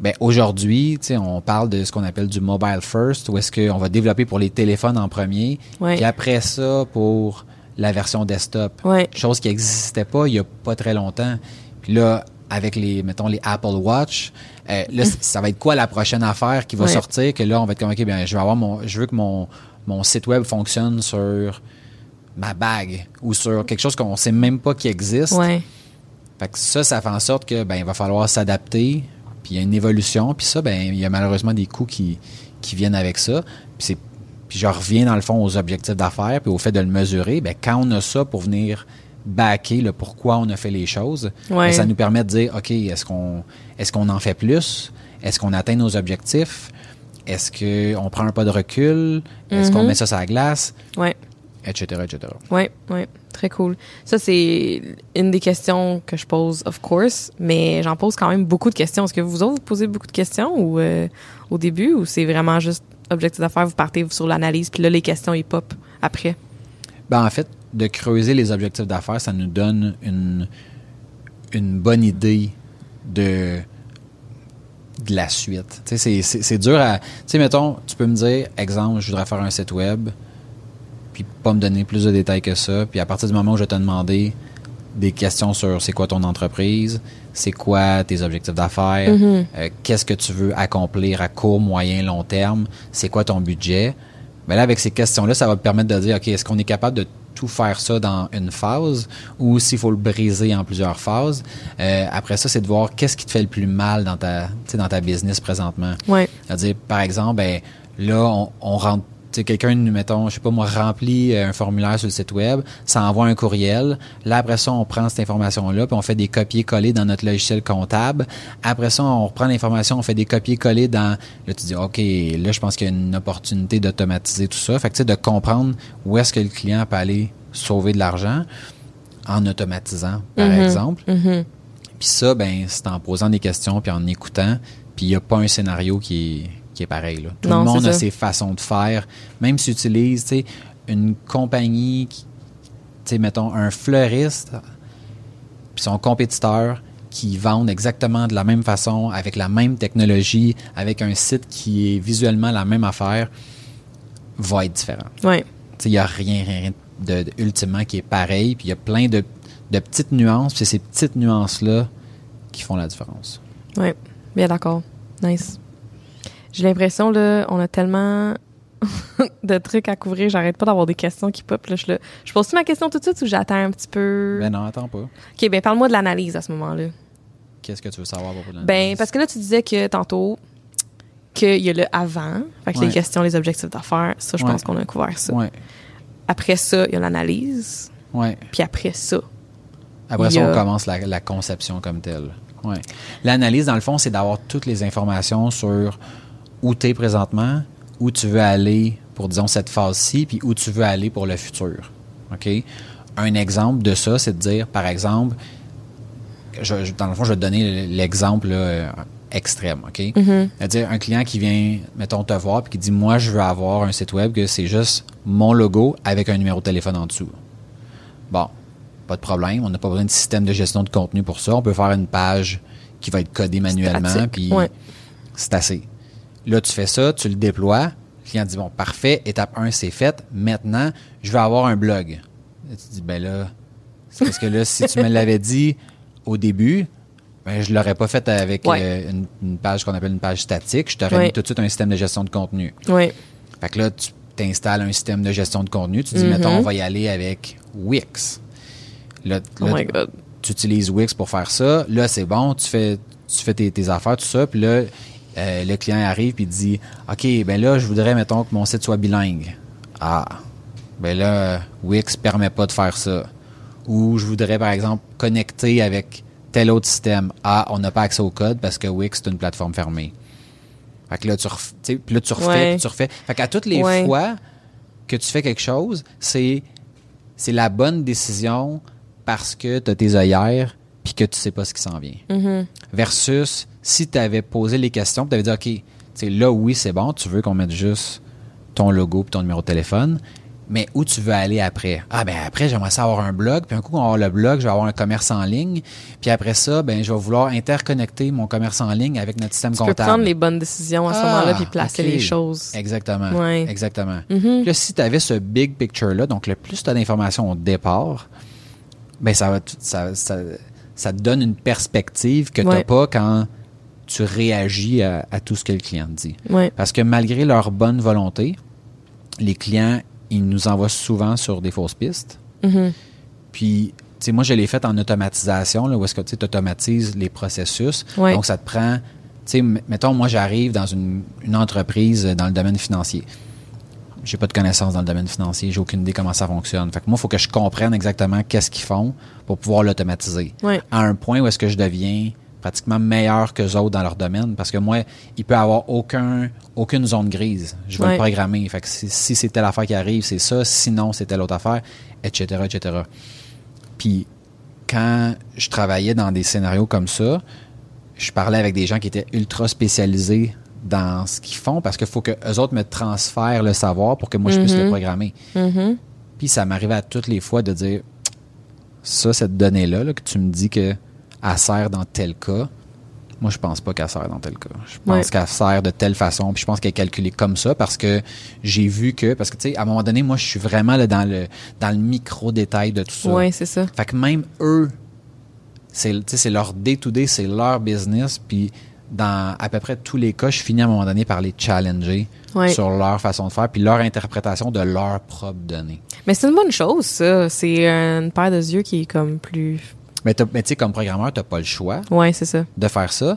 Ben aujourd'hui, on parle de ce qu'on appelle du mobile first, où est-ce qu'on va développer pour les téléphones en premier, puis après ça pour la version desktop. Chose qui n'existait pas il y a pas très longtemps. Puis là, avec les, mettons, les Apple Watch, euh, là, ça va être quoi la prochaine affaire qui va sortir que là, on va être comme, OK, bien, je vais avoir mon, je veux que mon, mon site web fonctionne sur ma bague ou sur quelque chose qu'on sait même pas qui existe. Fait que ça, ça fait en sorte que, ben, il va falloir s'adapter, il y a une évolution, puis ça, ben, il y a malheureusement des coûts qui, qui viennent avec ça. Puis c'est puis je reviens dans le fond aux objectifs d'affaires, puis au fait de le mesurer, ben quand on a ça pour venir backer le pourquoi on a fait les choses, ben, ça nous permet de dire, OK, est-ce qu'on est qu'on en fait plus? Est-ce qu'on atteint nos objectifs? Est-ce qu'on prend un pas de recul? Est-ce qu'on mm-hmm. met ça sur la glace? Ouais. Etc., etc. Oui, oui. Très cool. Ça, c'est une des questions que je pose, of course, mais j'en pose quand même beaucoup de questions. Est-ce que vous autres, vous posez beaucoup de questions ou, euh, au début ou c'est vraiment juste objectif d'affaires, vous partez sur l'analyse, puis là, les questions, ils pop après? Ben, en fait, de creuser les objectifs d'affaires, ça nous donne une, une bonne idée de, de la suite. C'est dur à. Tu sais, mettons, tu peux me dire, exemple, je voudrais faire un site web, puis pas me donner plus de détails que ça, puis à partir du moment où je vais te demander des questions sur c'est quoi ton entreprise, c'est quoi tes objectifs d'affaires, mm-hmm. euh, qu'est-ce que tu veux accomplir à court, moyen, long terme, c'est quoi ton budget. Mais ben là, avec ces questions-là, ça va te permettre de dire, OK, est-ce qu'on est capable de tout faire ça dans une phase ou s'il faut le briser en plusieurs phases? Euh, après ça, c'est de voir qu'est-ce qui te fait le plus mal dans ta, dans ta business présentement. Ouais. C'est-à-dire, par exemple, ben, là, on, on rentre quelqu'un, mettons, je sais pas moi, remplit euh, un formulaire sur le site web, ça envoie un courriel. Là, après ça, on prend cette information-là, puis on fait des copier-coller dans notre logiciel comptable. Après ça, on reprend l'information, on fait des copier-coller dans... Là, tu dis, OK, là, je pense qu'il y a une opportunité d'automatiser tout ça. Fait que, tu sais, de comprendre où est-ce que le client peut aller sauver de l'argent en automatisant, par mm-hmm. exemple. Mm-hmm. Puis ça, ben, c'est en posant des questions, puis en écoutant, puis il n'y a pas un scénario qui est qui est pareil. Tout le monde a ses façons de faire. Même s'ils utilisent une compagnie, qui, mettons un fleuriste, puis son compétiteur qui vendent exactement de la même façon, avec la même technologie, avec un site qui est visuellement la même affaire, va être différent. Ouais. Il n'y a rien, rien de, ultimement qui est pareil, puis il y a plein de, de petites nuances, puis c'est ces petites nuances-là qui font la différence. Oui, bien d'accord. Nice. J'ai l'impression, là, on a tellement de trucs à couvrir. J'arrête pas d'avoir des questions qui pop. Là, je, je pose ma question tout de suite ou j'attends un petit peu? Ben non, attends pas. OK, ben parle-moi de l'analyse à ce moment-là. Qu'est-ce que tu veux savoir pour l'analyse? Ben, parce que là, tu disais que tantôt, qu'il y a le avant, fait que les questions, les objectifs d'affaires, ça, je pense qu'on a couvert ça. Ouais. Après ça, il y a l'analyse. Puis après ça. Après ça, on commence la, la conception comme telle. L'analyse, dans le fond, c'est d'avoir toutes les informations sur où tu es présentement, où tu veux aller pour, disons, cette phase-ci, puis où tu veux aller pour le futur. OK? Un exemple de ça, c'est de dire, par exemple, je, dans le fond, je vais te donner l'exemple extrême, OK? Mm-hmm. C'est-à-dire un client qui vient, mettons, te voir, puis qui dit, moi, je veux avoir un site web que c'est juste mon logo avec un numéro de téléphone en dessous. Bon, pas de problème. On n'a pas besoin de système de gestion de contenu pour ça. On peut faire une page qui va être codée manuellement, puis c'est assez. Là, tu fais ça, tu le déploies. Le client dit, bon, parfait, étape 1, c'est fait. Maintenant, je vais avoir un blog. tu dis, ben là, c'est parce que là, si tu me l'avais dit au début, ben, je l'aurais pas fait avec euh, une, page qu'on appelle une page statique. Je t'aurais mis tout de suite un système de gestion de contenu. Oui. Fait que là, tu t'installes un système de gestion de contenu. Tu dis, mettons, on mm-hmm. va y aller avec Wix. Là, oh my God. tu utilises Wix pour faire ça. Là, c'est bon, tu fais, tu fais tes, tes affaires, tout ça. Puis là, euh, le client arrive et dit OK, ben là, je voudrais, mettons, que mon site soit bilingue. Ah, ben là, Wix permet pas de faire ça. Ou je voudrais, par exemple, connecter avec tel autre système. Ah, on n'a pas accès au code parce que Wix, c'est une plateforme fermée. Fait que là, tu, refais, là, tu refais, tu refais. Fait qu'à toutes les fois que tu fais quelque chose, c'est, c'est la bonne décision parce que tu as tes œillères puis que tu sais pas ce qui s'en vient. Mm-hmm. Versus si tu avais posé les questions, tu avais dit, OK, là, oui, c'est bon, tu veux qu'on mette juste ton logo et ton numéro de téléphone. mais où tu veux aller après? Ah, ben après, j'aimerais ça avoir un blog, puis un coup, on va avoir le blog, je vais avoir un commerce en ligne, puis après ça, ben je vais vouloir interconnecter mon commerce en ligne avec notre système comptable. Tu peux prendre les bonnes décisions à ce moment-là, ah, puis placer les choses. Exactement. Exactement. Mm-hmm. Là, si tu avais ce big picture-là, donc le plus tu as d'informations au départ, ben ça va ça, ça, ça, te donne une perspective que tu n'as pas quand tu réagis à, tout ce que le client te dit. Parce que malgré leur bonne volonté, les clients ils nous envoient souvent sur des fausses pistes. Mm-hmm. Puis, tu sais, moi, je l'ai fait en automatisation, là, où est-ce que tu automatises les processus. Donc, ça te prend, tu sais, mettons, moi, j'arrive dans une, entreprise dans le domaine financier. J'ai pas de connaissances dans le domaine financier, j'ai aucune idée comment ça fonctionne. Fait que moi, il faut que je comprenne exactement qu'est-ce qu'ils font pour pouvoir l'automatiser. À un point où est-ce que je deviens pratiquement meilleurs que autres dans leur domaine parce que moi, il peut avoir aucun, aucune zone grise. Je vais le programmer. Fait que si, si c'est telle affaire qui arrive, c'est ça. Sinon, c'est telle autre affaire, etc., etc. Puis, quand je travaillais dans des scénarios comme ça, je parlais avec des gens qui étaient ultra spécialisés dans ce qu'ils font parce qu'il faut que eux autres me transfèrent le savoir pour que moi, je puisse le mm-hmm. programmer. Mm-hmm. Puis, ça m'arrivait à toutes les fois de dire ça, cette donnée-là, là, que tu me dis que elle sert dans tel cas. Moi, je pense pas qu'elle sert dans tel cas. Je pense qu'elle sert de telle façon, puis je pense qu'elle est calculée comme ça parce que j'ai vu que, parce que tu sais, à un moment donné, moi, je suis vraiment là, dans le dans le micro détail de tout ça. Oui, c'est ça. Fait que même eux, c'est c'est leur day to day, c'est leur business, puis dans à peu près tous les cas, je finis à un moment donné par les challenger sur leur façon de faire, puis leur interprétation de leurs propres données. Mais c'est une bonne chose, ça. C'est une paire de yeux qui est comme plus mais, tu sais, comme programmeur, tu n'as pas le choix ouais, c'est ça. de faire ça.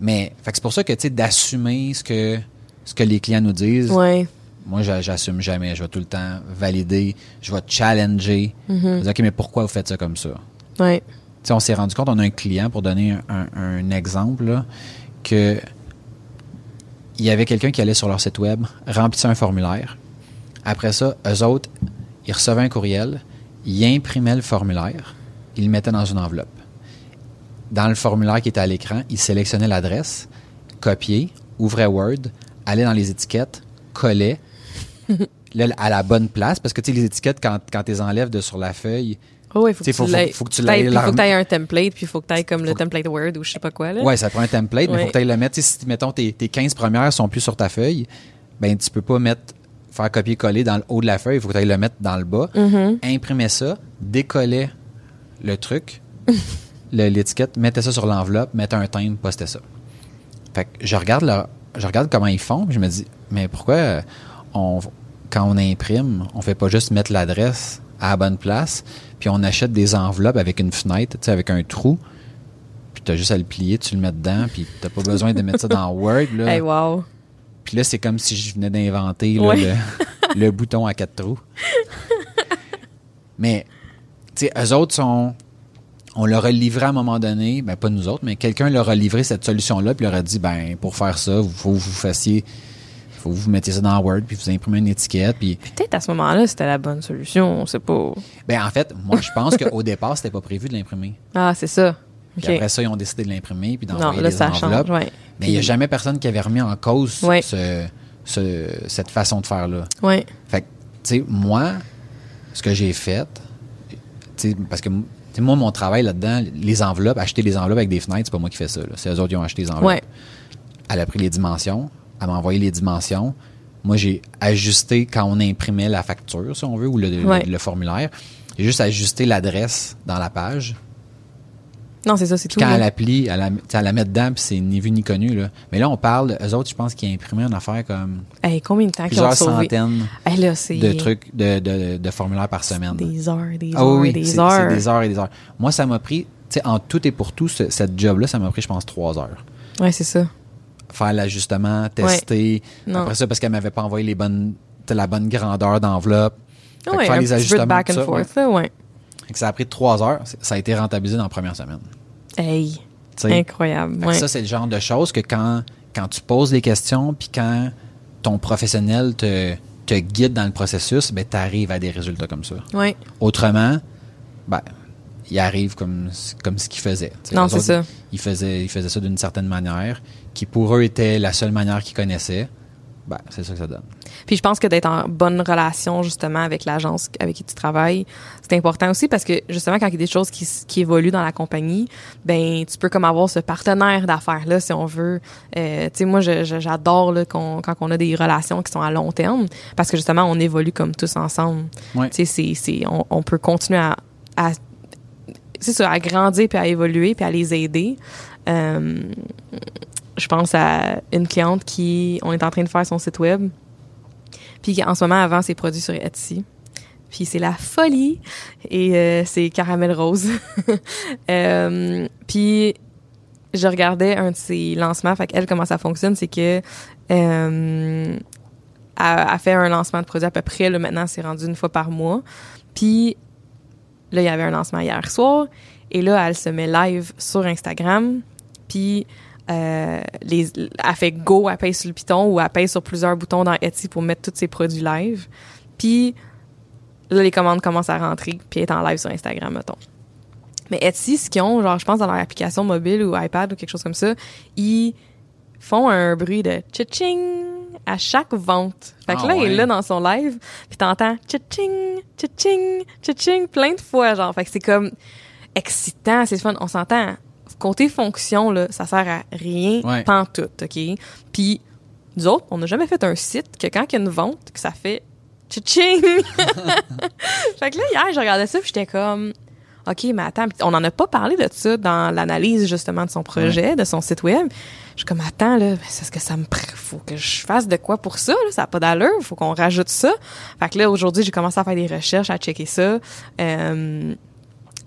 Mais c'est pour ça que, tu sais, d'assumer ce que, ce que les clients nous disent. Ouais. Moi, j'assume jamais. Je vais tout le temps valider. Je vais challenger. Mm-hmm. dire, OK, mais pourquoi vous faites ça comme ça? Ouais. on s'est rendu compte, on a un client, pour donner un, exemple, là, que il y avait quelqu'un qui allait sur leur site web, remplissait un formulaire. Après ça, eux autres, ils recevaient un courriel, ils imprimaient le formulaire, il le mettait dans une enveloppe. Dans le formulaire qui était à l'écran, il sélectionnait l'adresse, copiait, ouvrait Word, allait dans les étiquettes, collait à la bonne place, parce que tu sais, les étiquettes, quand, quand tu les enlèves de sur la feuille, Oh oui, faut, que faut, faut, que tu. Il faut que tu aies un template, puis il faut que tu aies comme le template Word ou je sais pas quoi. Là. Ouais, ça prend un template, mais il faut que tu le mettre. Si, mettons, tes, tes 15 premières sont plus sur ta feuille, ben tu peux pas mettre faire copier-coller dans le haut de la feuille, il faut que tu le mettre dans le bas. Mm-hmm. Imprimer ça, décoller le truc, l'étiquette, mettez ça sur l'enveloppe, mettez un timbre, postez ça. Fait que je regarde, je regarde comment ils font, je me dis, mais pourquoi on, quand on imprime, on fait pas juste mettre l'adresse à la bonne place, puis on achète des enveloppes avec une fenêtre, tu sais, avec un trou, puis tu as juste à le plier, tu le mets dedans, puis t'as pas besoin de mettre ça dans Word. Là. Hey, wow. Puis là, c'est comme si je venais d'inventer le, le bouton à quatre trous. Mais sais, eux autres sont. On leur a livré à un moment donné, ben pas nous autres, mais quelqu'un leur a livré cette solution-là, puis leur a dit, ben pour faire ça, il faut que vous fassiez faut que vous mettiez ça dans Word puis vous imprimez une étiquette puis peut-être à ce moment-là c'était la bonne solution on sait pas. Ben en fait moi je pense qu'au départ c'était pas prévu de l'imprimer. Ah c'est ça. Puis après ça ils ont décidé de l'imprimer puis d'envoyer les enveloppes. mais il n'y a jamais personne qui avait remis en cause ce, cette façon de faire là ouais. Fait tu sais moi ce que j'ai fait parce que moi, mon travail là-dedans, les enveloppes, acheter les enveloppes avec des fenêtres, c'est pas moi qui fais ça. C'est eux autres qui ont acheté les enveloppes. Elle a pris les dimensions, elle m'a envoyé les dimensions. Moi, j'ai ajusté quand on imprimait la facture, si on veut, ou le, formulaire. J'ai juste ajusté l'adresse dans la page. Non, c'est ça, c'est tout. Quand elle applique, elle la, elle la met dedans, puis c'est ni vu ni connu. Là. Mais là, on parle, eux autres, je pense qu'ils ont imprimé une affaire comme. combien de temps Plusieurs centaines de trucs, de, de, de, formulaires par semaine. Des heures, des ah, heures, des heures. C'est des heures et des heures. Moi, ça m'a pris, tu sais, en tout et pour tout, cette job-là, ça m'a pris, je pense, trois heures. Ouais, c'est ça. Faire l'ajustement, tester. Après ça, parce qu'elle m'avait pas envoyé les bonnes, la bonne grandeur d'enveloppe. Ouais, faire les ajustements. back and ça, forth, ouais ça a pris trois heures. Ça a été rentabilisé dans la première semaine. Hey! incroyable. Ça, c'est le genre de choses que quand, quand tu poses les questions, puis quand ton professionnel te, te guide dans le processus, ben, tu arrives à des résultats comme ça. Oui. Autrement, ben, il arrive comme, comme ce qu'il faisait. non, c'est ça. Il faisait, il faisait ça d'une certaine manière, qui pour eux était la seule manière qu'ils connaissaient. Ben, c'est ça que ça donne. Puis je pense que d'être en bonne relation justement avec l'agence avec qui tu travailles, c'est important aussi parce que justement quand il y a des choses qui, qui évoluent dans la compagnie, ben tu peux comme avoir ce partenaire d'affaires là si on veut. Euh, tu sais moi j'adore là quand on a des relations qui sont à long terme parce que justement on évolue comme tous ensemble. Tu sais c'est on, on, peut continuer à, à c'est ça, à grandir puis à évoluer puis à les aider. Euh, je pense à une cliente qui, on est en train de faire son site web, puis en ce moment avant ses produits sur Etsy. Puis c'est la folie et euh, c'est caramel rose. euh, puis je regardais un de ses lancements. Fait qu'elle, comment ça fonctionne, c'est que euh, a, fait un lancement de produit à peu près. Là, maintenant, c'est rendu une fois par mois. Puis là, il y avait un lancement hier soir. Et là, elle se met live sur Instagram. Puis euh, les, elle fait go, elle pèse sur le piton ou elle pèse sur plusieurs boutons dans Etsy pour mettre tous ses produits live. Puis là, les commandes commencent à rentrer, puis elle est en live sur Instagram, mettons. Mais Etsy, ce qu'ils ont, genre, je pense dans leur application mobile ou iPad ou quelque chose comme ça, ils font un bruit de tching à chaque vente. Fait que ah là, il est là dans son live, puis t'entends tching, tching, tching plein de fois, genre. Fait que c'est comme excitant, c'est fun. On s'entend côté fonction, là, ça sert à rien, ouais. tout, OK? Puis, nous autres, on n'a jamais fait un site que quand il y a une vente, que ça fait tching! fait que là, hier, je regardais ça, puis j'étais comme, OK, mais attends, on n'en a pas parlé de ça dans l'analyse, justement, de son projet, de son site web. Je suis comme, attends, là, c'est ce que ça me faut que je fasse de quoi pour ça, là? Ça n'a pas d'allure, faut qu'on rajoute ça. Fait que là, aujourd'hui, j'ai commencé à faire des recherches, à checker ça. Euh,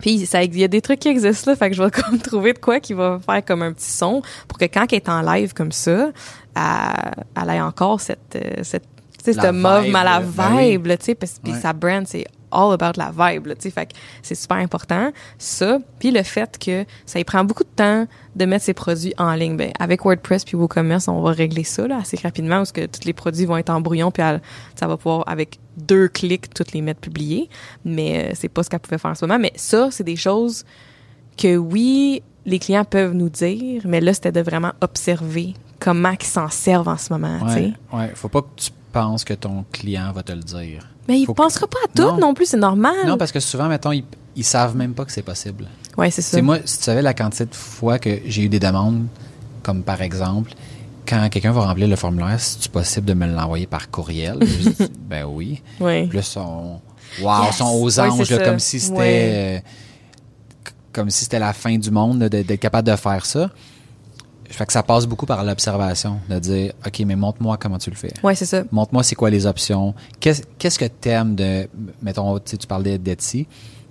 puis ça, il y a des trucs qui existent là, fait que je vais comme trouver de quoi qui va faire comme un petit son pour que quand elle est en live comme ça, elle, elle ait encore cette euh, cette tu sais, ce mauve mal à ben vibe, tu sais, puis sa brand, c'est all about la vibe, tu sais, fait que c'est super important, ça, puis le fait que ça y prend beaucoup de temps de mettre ses produits en ligne. Ben, avec WordPress puis WooCommerce, on va régler ça, là, assez rapidement, parce que tous les produits vont être en brouillon, puis ça va pouvoir, avec deux clics, toutes les mettre publiés, mais euh, c'est pas ce qu'elle pouvait faire en ce moment, mais ça, c'est des choses que oui, les clients peuvent nous dire, mais là, c'était de vraiment observer comment ils s'en servent en ce moment, tu sais. Ouais, faut pas que tu penses que ton client va te le dire. Mais il ne pensera pas à tout non, plus, c'est normal. Non, parce que souvent, mettons, ils, ils savent même pas que c'est possible. Oui, c'est ça. moi, si tu savais la quantité de fois que j'ai eu des demandes, comme par exemple, quand quelqu'un va remplir le formulaire, c'est possible de me l'envoyer par courriel? je dis, ben oui. Oui. Puis là, sont, wow, sont aux anges, comme si c'était, euh, comme si c'était la fin du monde d'être capable de faire ça. Fait que ça passe beaucoup par l'observation, de dire, OK, mais montre-moi comment tu le fais. Oui, c'est ça. Montre-moi c'est quoi les options. Qu'est-ce que t'aimes de, mettons, tu parlais d'Etsy.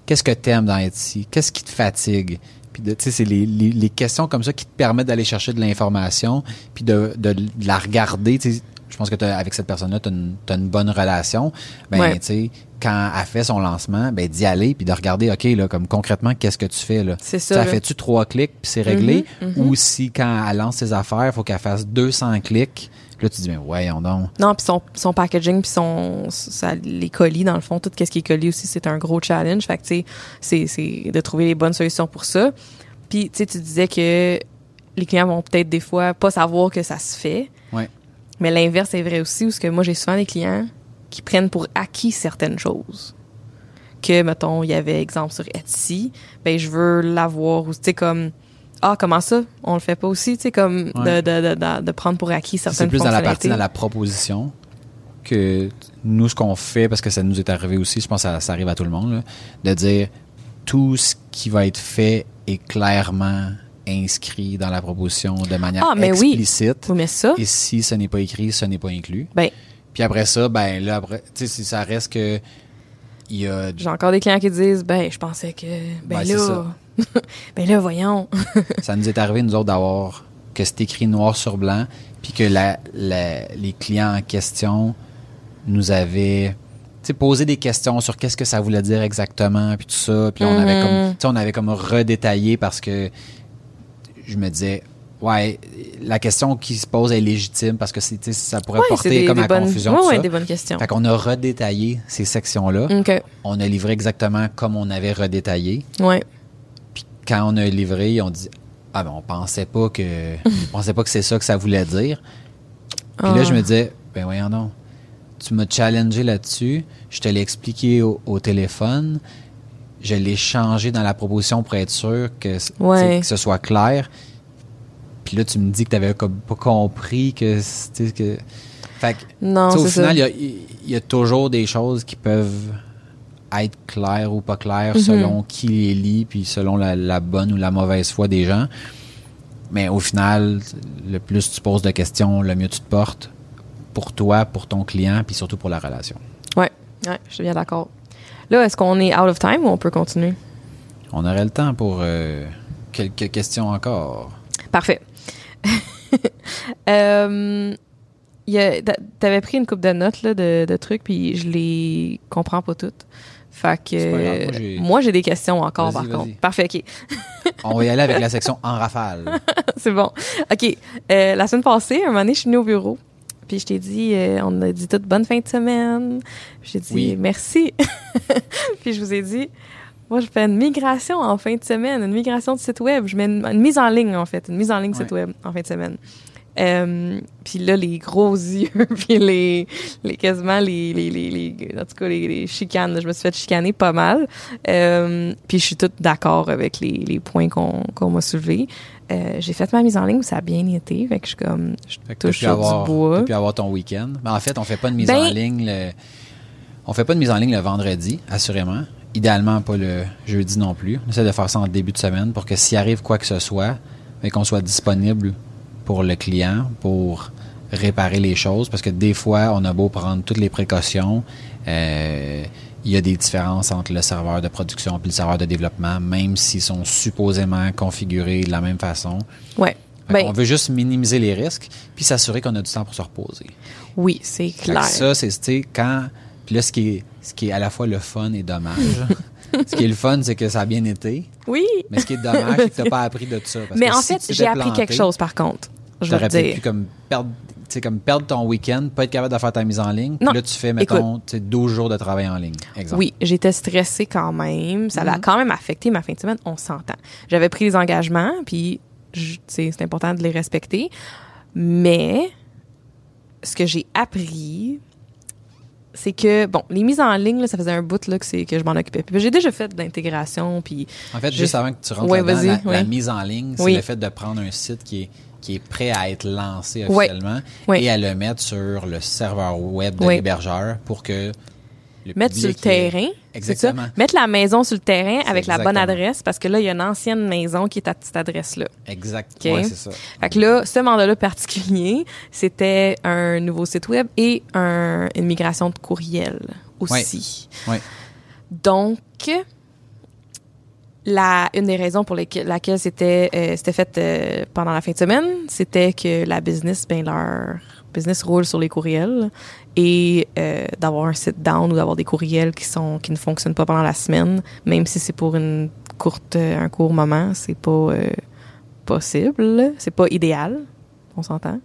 Qu'est-ce que t'aimes dans Etsy? Qu'est-ce qui te fatigue? Puis, tu sais, c'est les, les, questions comme ça qui te permettent d'aller chercher de l'information, puis de, de, la regarder. Je pense que avec cette personne-là, tu as, une bonne relation. Ben, tu sais, quand elle fait son lancement, ben d'y aller puis de regarder, OK, là, comme concrètement, qu'est-ce que tu fais là? C'est ça. Ça fait-tu trois clics puis c'est réglé? Mm-hmm, mm-hmm. Ou si quand elle lance ses affaires, il faut qu'elle fasse 200 clics. Là, tu dis, mais voyons donc. Non, puis son, son packaging, puis son, ça, les colis, dans le fond, tout ce qui est colis aussi, c'est un gros challenge. Fait que, tu sais, c'est de trouver les bonnes solutions pour ça. Puis, tu sais, tu disais que les clients vont peut-être des fois pas savoir que ça se fait. Ouais. Mais l'inverse est vrai aussi, parce que moi, j'ai souvent des clients qui prennent pour acquis certaines choses. Que, mettons, il y avait exemple sur Etsy, ben je veux l'avoir, ou tu sais, comme, ah, comment ça? On le fait pas aussi, tu sais, comme de, de, de, de, prendre pour acquis certaines C'est plus dans la partie, dans la proposition, que nous, ce qu'on fait, parce que ça nous est arrivé aussi, je pense que ça, arrive à tout le monde, de dire tout ce qui va être fait est clairement inscrit dans la proposition de manière ah, mais explicite. Oui. mais ça. Et si ce n'est pas écrit, ce n'est pas inclus. Ben, puis après ça, ben là, après, tu sais, si ça reste que. Il y a... J'ai encore des clients qui disent, ben, je pensais que. Ben là. ben là, voyons. ça nous est arrivé, nous autres, d'avoir que c'est écrit noir sur blanc, puis que la, les clients en question nous avaient posé des questions sur qu'est-ce que ça voulait dire exactement, puis tout ça. Puis on avait comme, on avait comme redétaillé parce que je me disais, Ouais, la question qui se pose est légitime parce que c'est, ça pourrait porter comme à confusion. Oui, des bonnes questions. Fait qu'on a redétaillé ces sections-là. On a livré exactement comme on avait redétaillé. Ouais. Puis quand on a livré, on dit ah ben on pensait pas que on pensait pas que c'est ça que ça voulait dire. Puis là je me ah. disais ben voyons non. tu m'as challengé là-dessus. Je te l'ai expliqué au, téléphone. Je l'ai changé dans la proposition pour être sûr que, que ce soit clair. Puis là, tu me dis que tu n'avais pas compris que. que fait non, au final, il y, a toujours des choses qui peuvent être claires ou pas claires mm-hmm. selon qui les lit, puis selon la, bonne ou la mauvaise foi des gens. Mais au final, le plus tu poses de questions, le mieux tu te portes pour toi, pour ton client, puis surtout pour la relation. Oui, ouais, je suis bien d'accord. Là, est-ce qu'on est out of time ou on peut continuer? On aurait le temps pour euh, quelques questions encore. Parfait. euh, T'avais pris une coupe de notes là, de, de, trucs, puis je les comprends pas toutes. Fait que moi, j'ai des questions encore, par contre. Parfait, OK. On va y aller avec la section en rafale. C'est bon. OK. Euh, la semaine passée, un moment donné, je suis venue au bureau. Puis je t'ai dit, euh, on a dit toute bonne fin de semaine. J'ai dit merci. puis je vous ai dit, moi, je fais une migration en fin de semaine, une migration de site web. Je mets une, mise en ligne, en fait, une mise en ligne de site web en fin de semaine. Euh, puis là, les gros yeux, puis les, les quasiment les, les, les, en tout cas les, les, chicanes, je me suis fait chicaner pas mal. Euh, puis je suis toute d'accord avec les, les points qu'on qu'on m'a soulevés. Euh, j'ai fait ma mise en ligne, ça a bien été, fait que je suis comme je touche sur avoir, du bois. Puis avoir ton week-end. Mais en fait, on fait pas de mise ben en ligne le, on fait pas de mise en ligne le vendredi, assurément. Idéalement pas le jeudi non plus. On essaie de faire ça en début de semaine pour que s'il arrive quoi que ce soit, mais qu'on soit disponible pour le client pour réparer les choses parce que des fois, on a beau prendre toutes les précautions, euh, il y a des différences entre le serveur de production et le serveur de développement, même s'ils sont supposément configurés de la même façon. Ouais. Ben, on veut juste minimiser les risques puis s'assurer qu'on a du temps pour se reposer. Oui, c'est clair. Ça, c'est quand. Puis là, ce qui, est, ce qui est à la fois le fun et dommage. ce qui est le fun, c'est que ça a bien été. Oui. Mais ce qui est dommage, c'est que tu n'as pas appris de ça. mais en fait, j'ai appris quelque chose, par contre. Je aurais pu comme perdre comme perdre ton week-end, pas être capable de faire ta mise en ligne. Puis là, tu fais, mettons, 12 jours de travail en ligne. Exemple. Oui, j'étais stressée quand même. Ça a mm-hmm. quand même affecté ma fin de semaine. On s'entend. J'avais pris des engagements, puis c'est important de les respecter. Mais ce que j'ai appris, c'est que, bon, les mises en ligne, là, ça faisait un bout là, que, que je m'en occupais. Puis j'ai déjà fait de l'intégration. Puis en fait, juste avant que tu rentres là la, mise en ligne, c'est le fait de prendre un site qui est qui est prêt à être lancé officiellement et à le mettre sur le serveur web de l'hébergeur pour que le mettre sur le terrain. Exactement. Mettre la maison sur le terrain avec la bonne adresse parce que là, il y a une ancienne maison qui est à cette adresse-là. Exactement. c'est ça. Fait que là, ce mandat-là particulier, c'était un nouveau site web et un, une migration de courriel aussi. Oui. Donc, la, une des raisons pour lesquelles laquelle c'était euh, c'était fait euh, pendant la fin de semaine, c'était que la business, ben leur business roule sur les courriels et euh, d'avoir un sit down ou d'avoir des courriels qui sont qui ne fonctionnent pas pendant la semaine, même si c'est pour une courte un court moment, c'est pas possible, c'est pas idéal, on s'entend.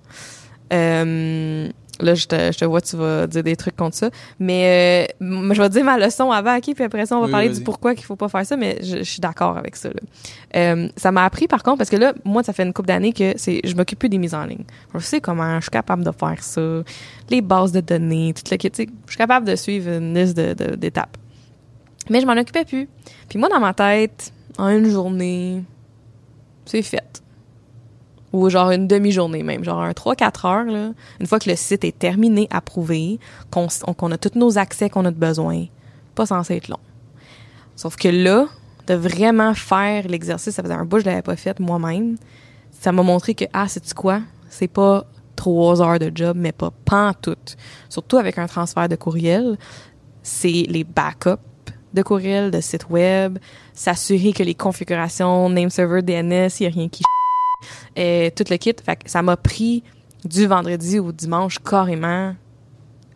Là, je te, je te vois, tu vas dire des trucs contre ça. Mais euh, je vais dire ma leçon avant, OK? Puis après ça, on va parler du pourquoi qu'il faut pas faire ça, mais je, suis d'accord avec ça. Là. Euh, ça m'a appris, par contre, parce que là, moi, ça fait une couple d'années que c'est je m'occupe plus des mises en ligne. Je sais comment je suis capable de faire ça, les bases de données, tout le kit. Je suis capable de suivre une liste d'étapes. De, mais je m'en occupais plus. Puis moi, dans ma tête, en une journée, c'est fait ou genre une demi-journée même, genre un 3-4 heures, là, une fois que le site est terminé, approuvé, qu'on a tous nos accès qu'on a de besoin, pas censé être long. Sauf que là, de vraiment faire l'exercice, ça faisait un bout, je l'avais pas fait moi-même, ça m'a montré que, ah, c'est quoi? C'est pas trois heures de job, mais pas tout. Surtout avec un transfert de courriel, c'est les backups de courriel, de site web, s'assurer que les configurations, name server, DNS, il n'y a rien qui et tout le kit. Ça m'a pris du vendredi au dimanche carrément.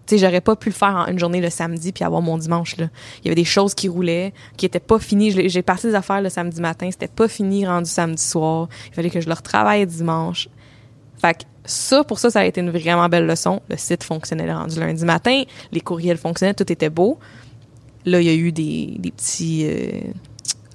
Tu sais, j'aurais pas pu le faire en une journée le samedi puis avoir mon dimanche là. Il y avait des choses qui roulaient, qui étaient pas finies. J'ai parti des affaires le samedi matin, c'était pas fini rendu samedi soir. Il fallait que je le retravaille dimanche. Fait que ça, pour ça, ça a été une vraiment belle leçon. Le site fonctionnait rendu lundi matin, les courriels fonctionnaient, tout était beau. Là, il y a eu des, des petits, euh,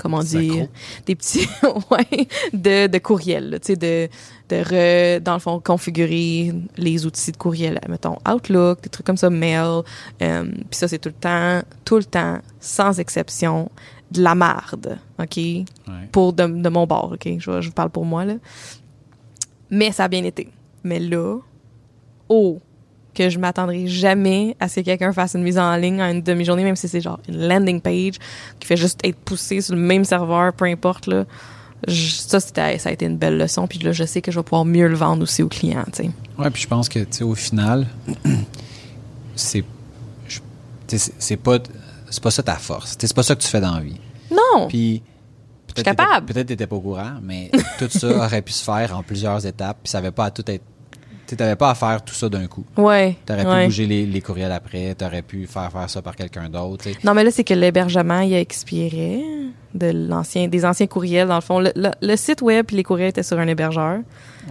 comment dire, des petits, ouais, de, de courriel, tu sais, de, de re, dans le fond, configurer les outils de courriel, mettons Outlook, des trucs comme ça, Mail, euh, puis ça, c'est tout le temps, tout le temps, sans exception, de la marde, OK? Pour de, de, mon bord, OK? Je, je vous parle pour moi, là. Mais ça a bien été. Mais là, oh, que je m'attendrai jamais à ce que quelqu'un fasse une mise en ligne en une demi-journée, même si c'est genre une landing page qui fait juste être poussée sur le même serveur, peu importe, là. ça, ça a été une belle leçon. Puis là, je sais que je vais pouvoir mieux le vendre aussi aux clients, tu sais. Ouais, puis je pense que, tu sais, au final, c'est c'est pas c'est pas ça ta force. C'est pas ça que tu fais dans la vie. Non. Puis suis capable. Peut-être que t'étais pas au courant, mais tout ça aurait pu se faire en plusieurs étapes, puis ça avait pas à tout être tu n'avais pas à faire tout ça d'un coup. Ouais. Tu aurais pu bouger les, les, courriels après, tu aurais pu faire faire ça par quelqu'un d'autre. Non, mais là, c'est que l'hébergement, il a expiré de l'ancien, des anciens courriels. Dans le fond, le, site web et les courriels étaient sur un hébergeur.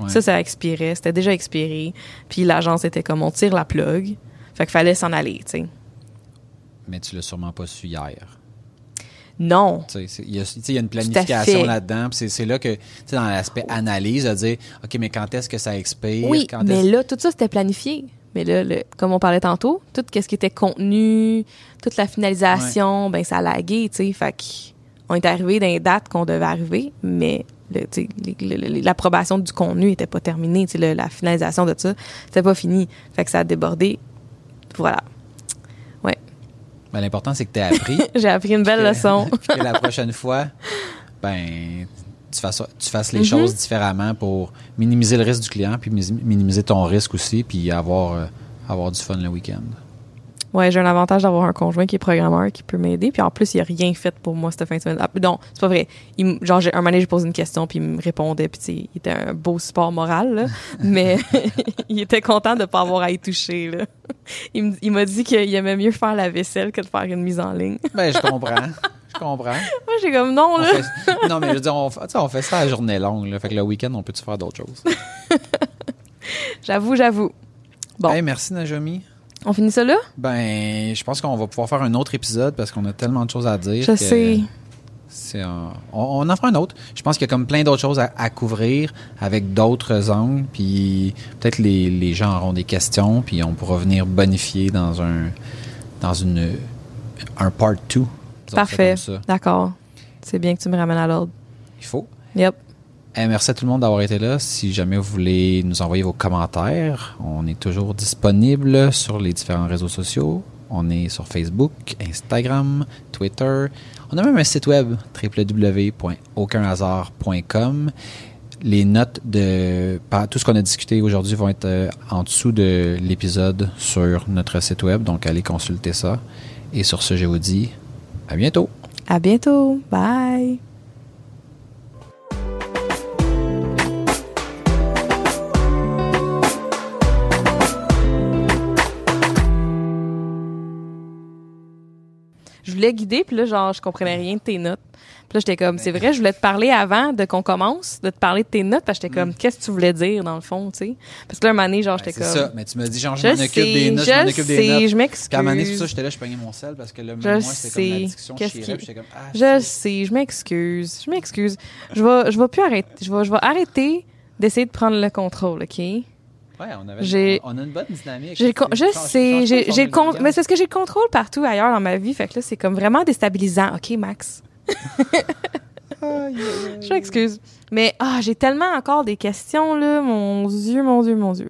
Ça, ça a expiré. C'était déjà expiré. Puis l'agence était comme, on tire la plug. Fait qu'il fallait s'en aller, tu sais. Mais tu l'as sûrement pas su hier. Non. Il y, a une planification là-dedans. C'est là que, dans l'aspect analyse, de dire, OK, mais quand est-ce que ça expire? Oui, mais là, tout ça, c'était planifié. Mais là, comme on parlait tantôt, tout ce qui était contenu, toute la finalisation, ben ça a lagué, tu sais. Fait qu'on est arrivé dans les dates qu'on devait arriver, mais l'approbation du contenu n'était pas terminée. la finalisation de ça, c'était pas fini. Fait que ça a débordé. Voilà. Ben, l'important, c'est que tu as appris. J'ai appris une belle leçon. que la prochaine fois, ben, tu fasses, tu fasses les mm-hmm. choses différemment pour minimiser le risque du client, puis minimiser ton risque aussi, puis avoir, euh, avoir du fun le week-end. Ouais, j'ai un avantage d'avoir un conjoint qui est programmeur qui peut m'aider. Puis en plus, il a rien fait pour moi cette fin de semaine. Ah, non, c'est pas vrai. Il, genre, un moment donné, j'ai posé une question, puis il me répondait. Puis il était un beau support moral, là. mais il était content de pas avoir à y toucher. Là. Il m'a dit qu'il aimait mieux faire la vaisselle que de faire une mise en ligne. ben, je comprends. Je comprends. Moi, j'ai comme non, là. non, mais je veux dire, on, on fait ça à la journée longue. Là. Fait que le week-end, on peut-tu faire d'autres choses? j'avoue, j'avoue. Bon. Hey, merci, Najomi. On finit ça là? Ben, je pense qu'on va pouvoir faire un autre épisode parce qu'on a tellement de choses à dire. Je sais. on, en fera un autre. Je pense qu'il y a comme plein d'autres choses à, couvrir avec d'autres angles. Puis peut-être les, les, gens auront des questions. Puis on pourra venir bonifier dans un dans une un part 2. Parfait. D'accord. C'est bien que tu me ramènes à l'ordre. Il faut. Yep. Eh, merci à tout le monde d'avoir été là. Si jamais vous voulez nous envoyer vos commentaires, on est toujours disponible sur les différents réseaux sociaux. On est sur Facebook, Instagram, Twitter. On a même un site web www.aucunhasard.com. Les notes de tout ce qu'on a discuté aujourd'hui vont être euh, en dessous de l'épisode sur notre site web, donc allez consulter ça. Et sur ce, je vous dis à bientôt. À bientôt. Bye. Voulais guider, puis là, genre, je comprenais rien de tes notes. Puis là, j'étais comme, c'est vrai, je voulais te parler avant de qu'on commence, de te parler de tes notes, parce que j'étais comme, mm. qu'est-ce que tu voulais dire, dans le fond, tu sais? Parce que là, un moment donné, genre, j'étais comme. C'est ça, mais tu m'as dit, genre, je, m'en occupe des notes, je m'en occupe des notes. Je m'excuse. Quand un moment donné, c'est ça, j'étais là, je peignais mon sel, parce que là, moi, c'était comme l'addiction chez j'étais comme, ah, Je sais, je m'excuse, je m'excuse. Je vais, je vais plus arrêter, je vais, je vais arrêter d'essayer de prendre le contrôle, OK? Ouais, on, avait, on a une bonne dynamique. je sais, j'ai, j'ai mais c'est parce que j'ai le contrôle partout ailleurs dans ma vie. Fait que là, c'est comme vraiment déstabilisant. OK, Max. je m'excuse. Mais ah, j'ai tellement encore des questions, là. Mon Dieu, mon Dieu, mon Dieu.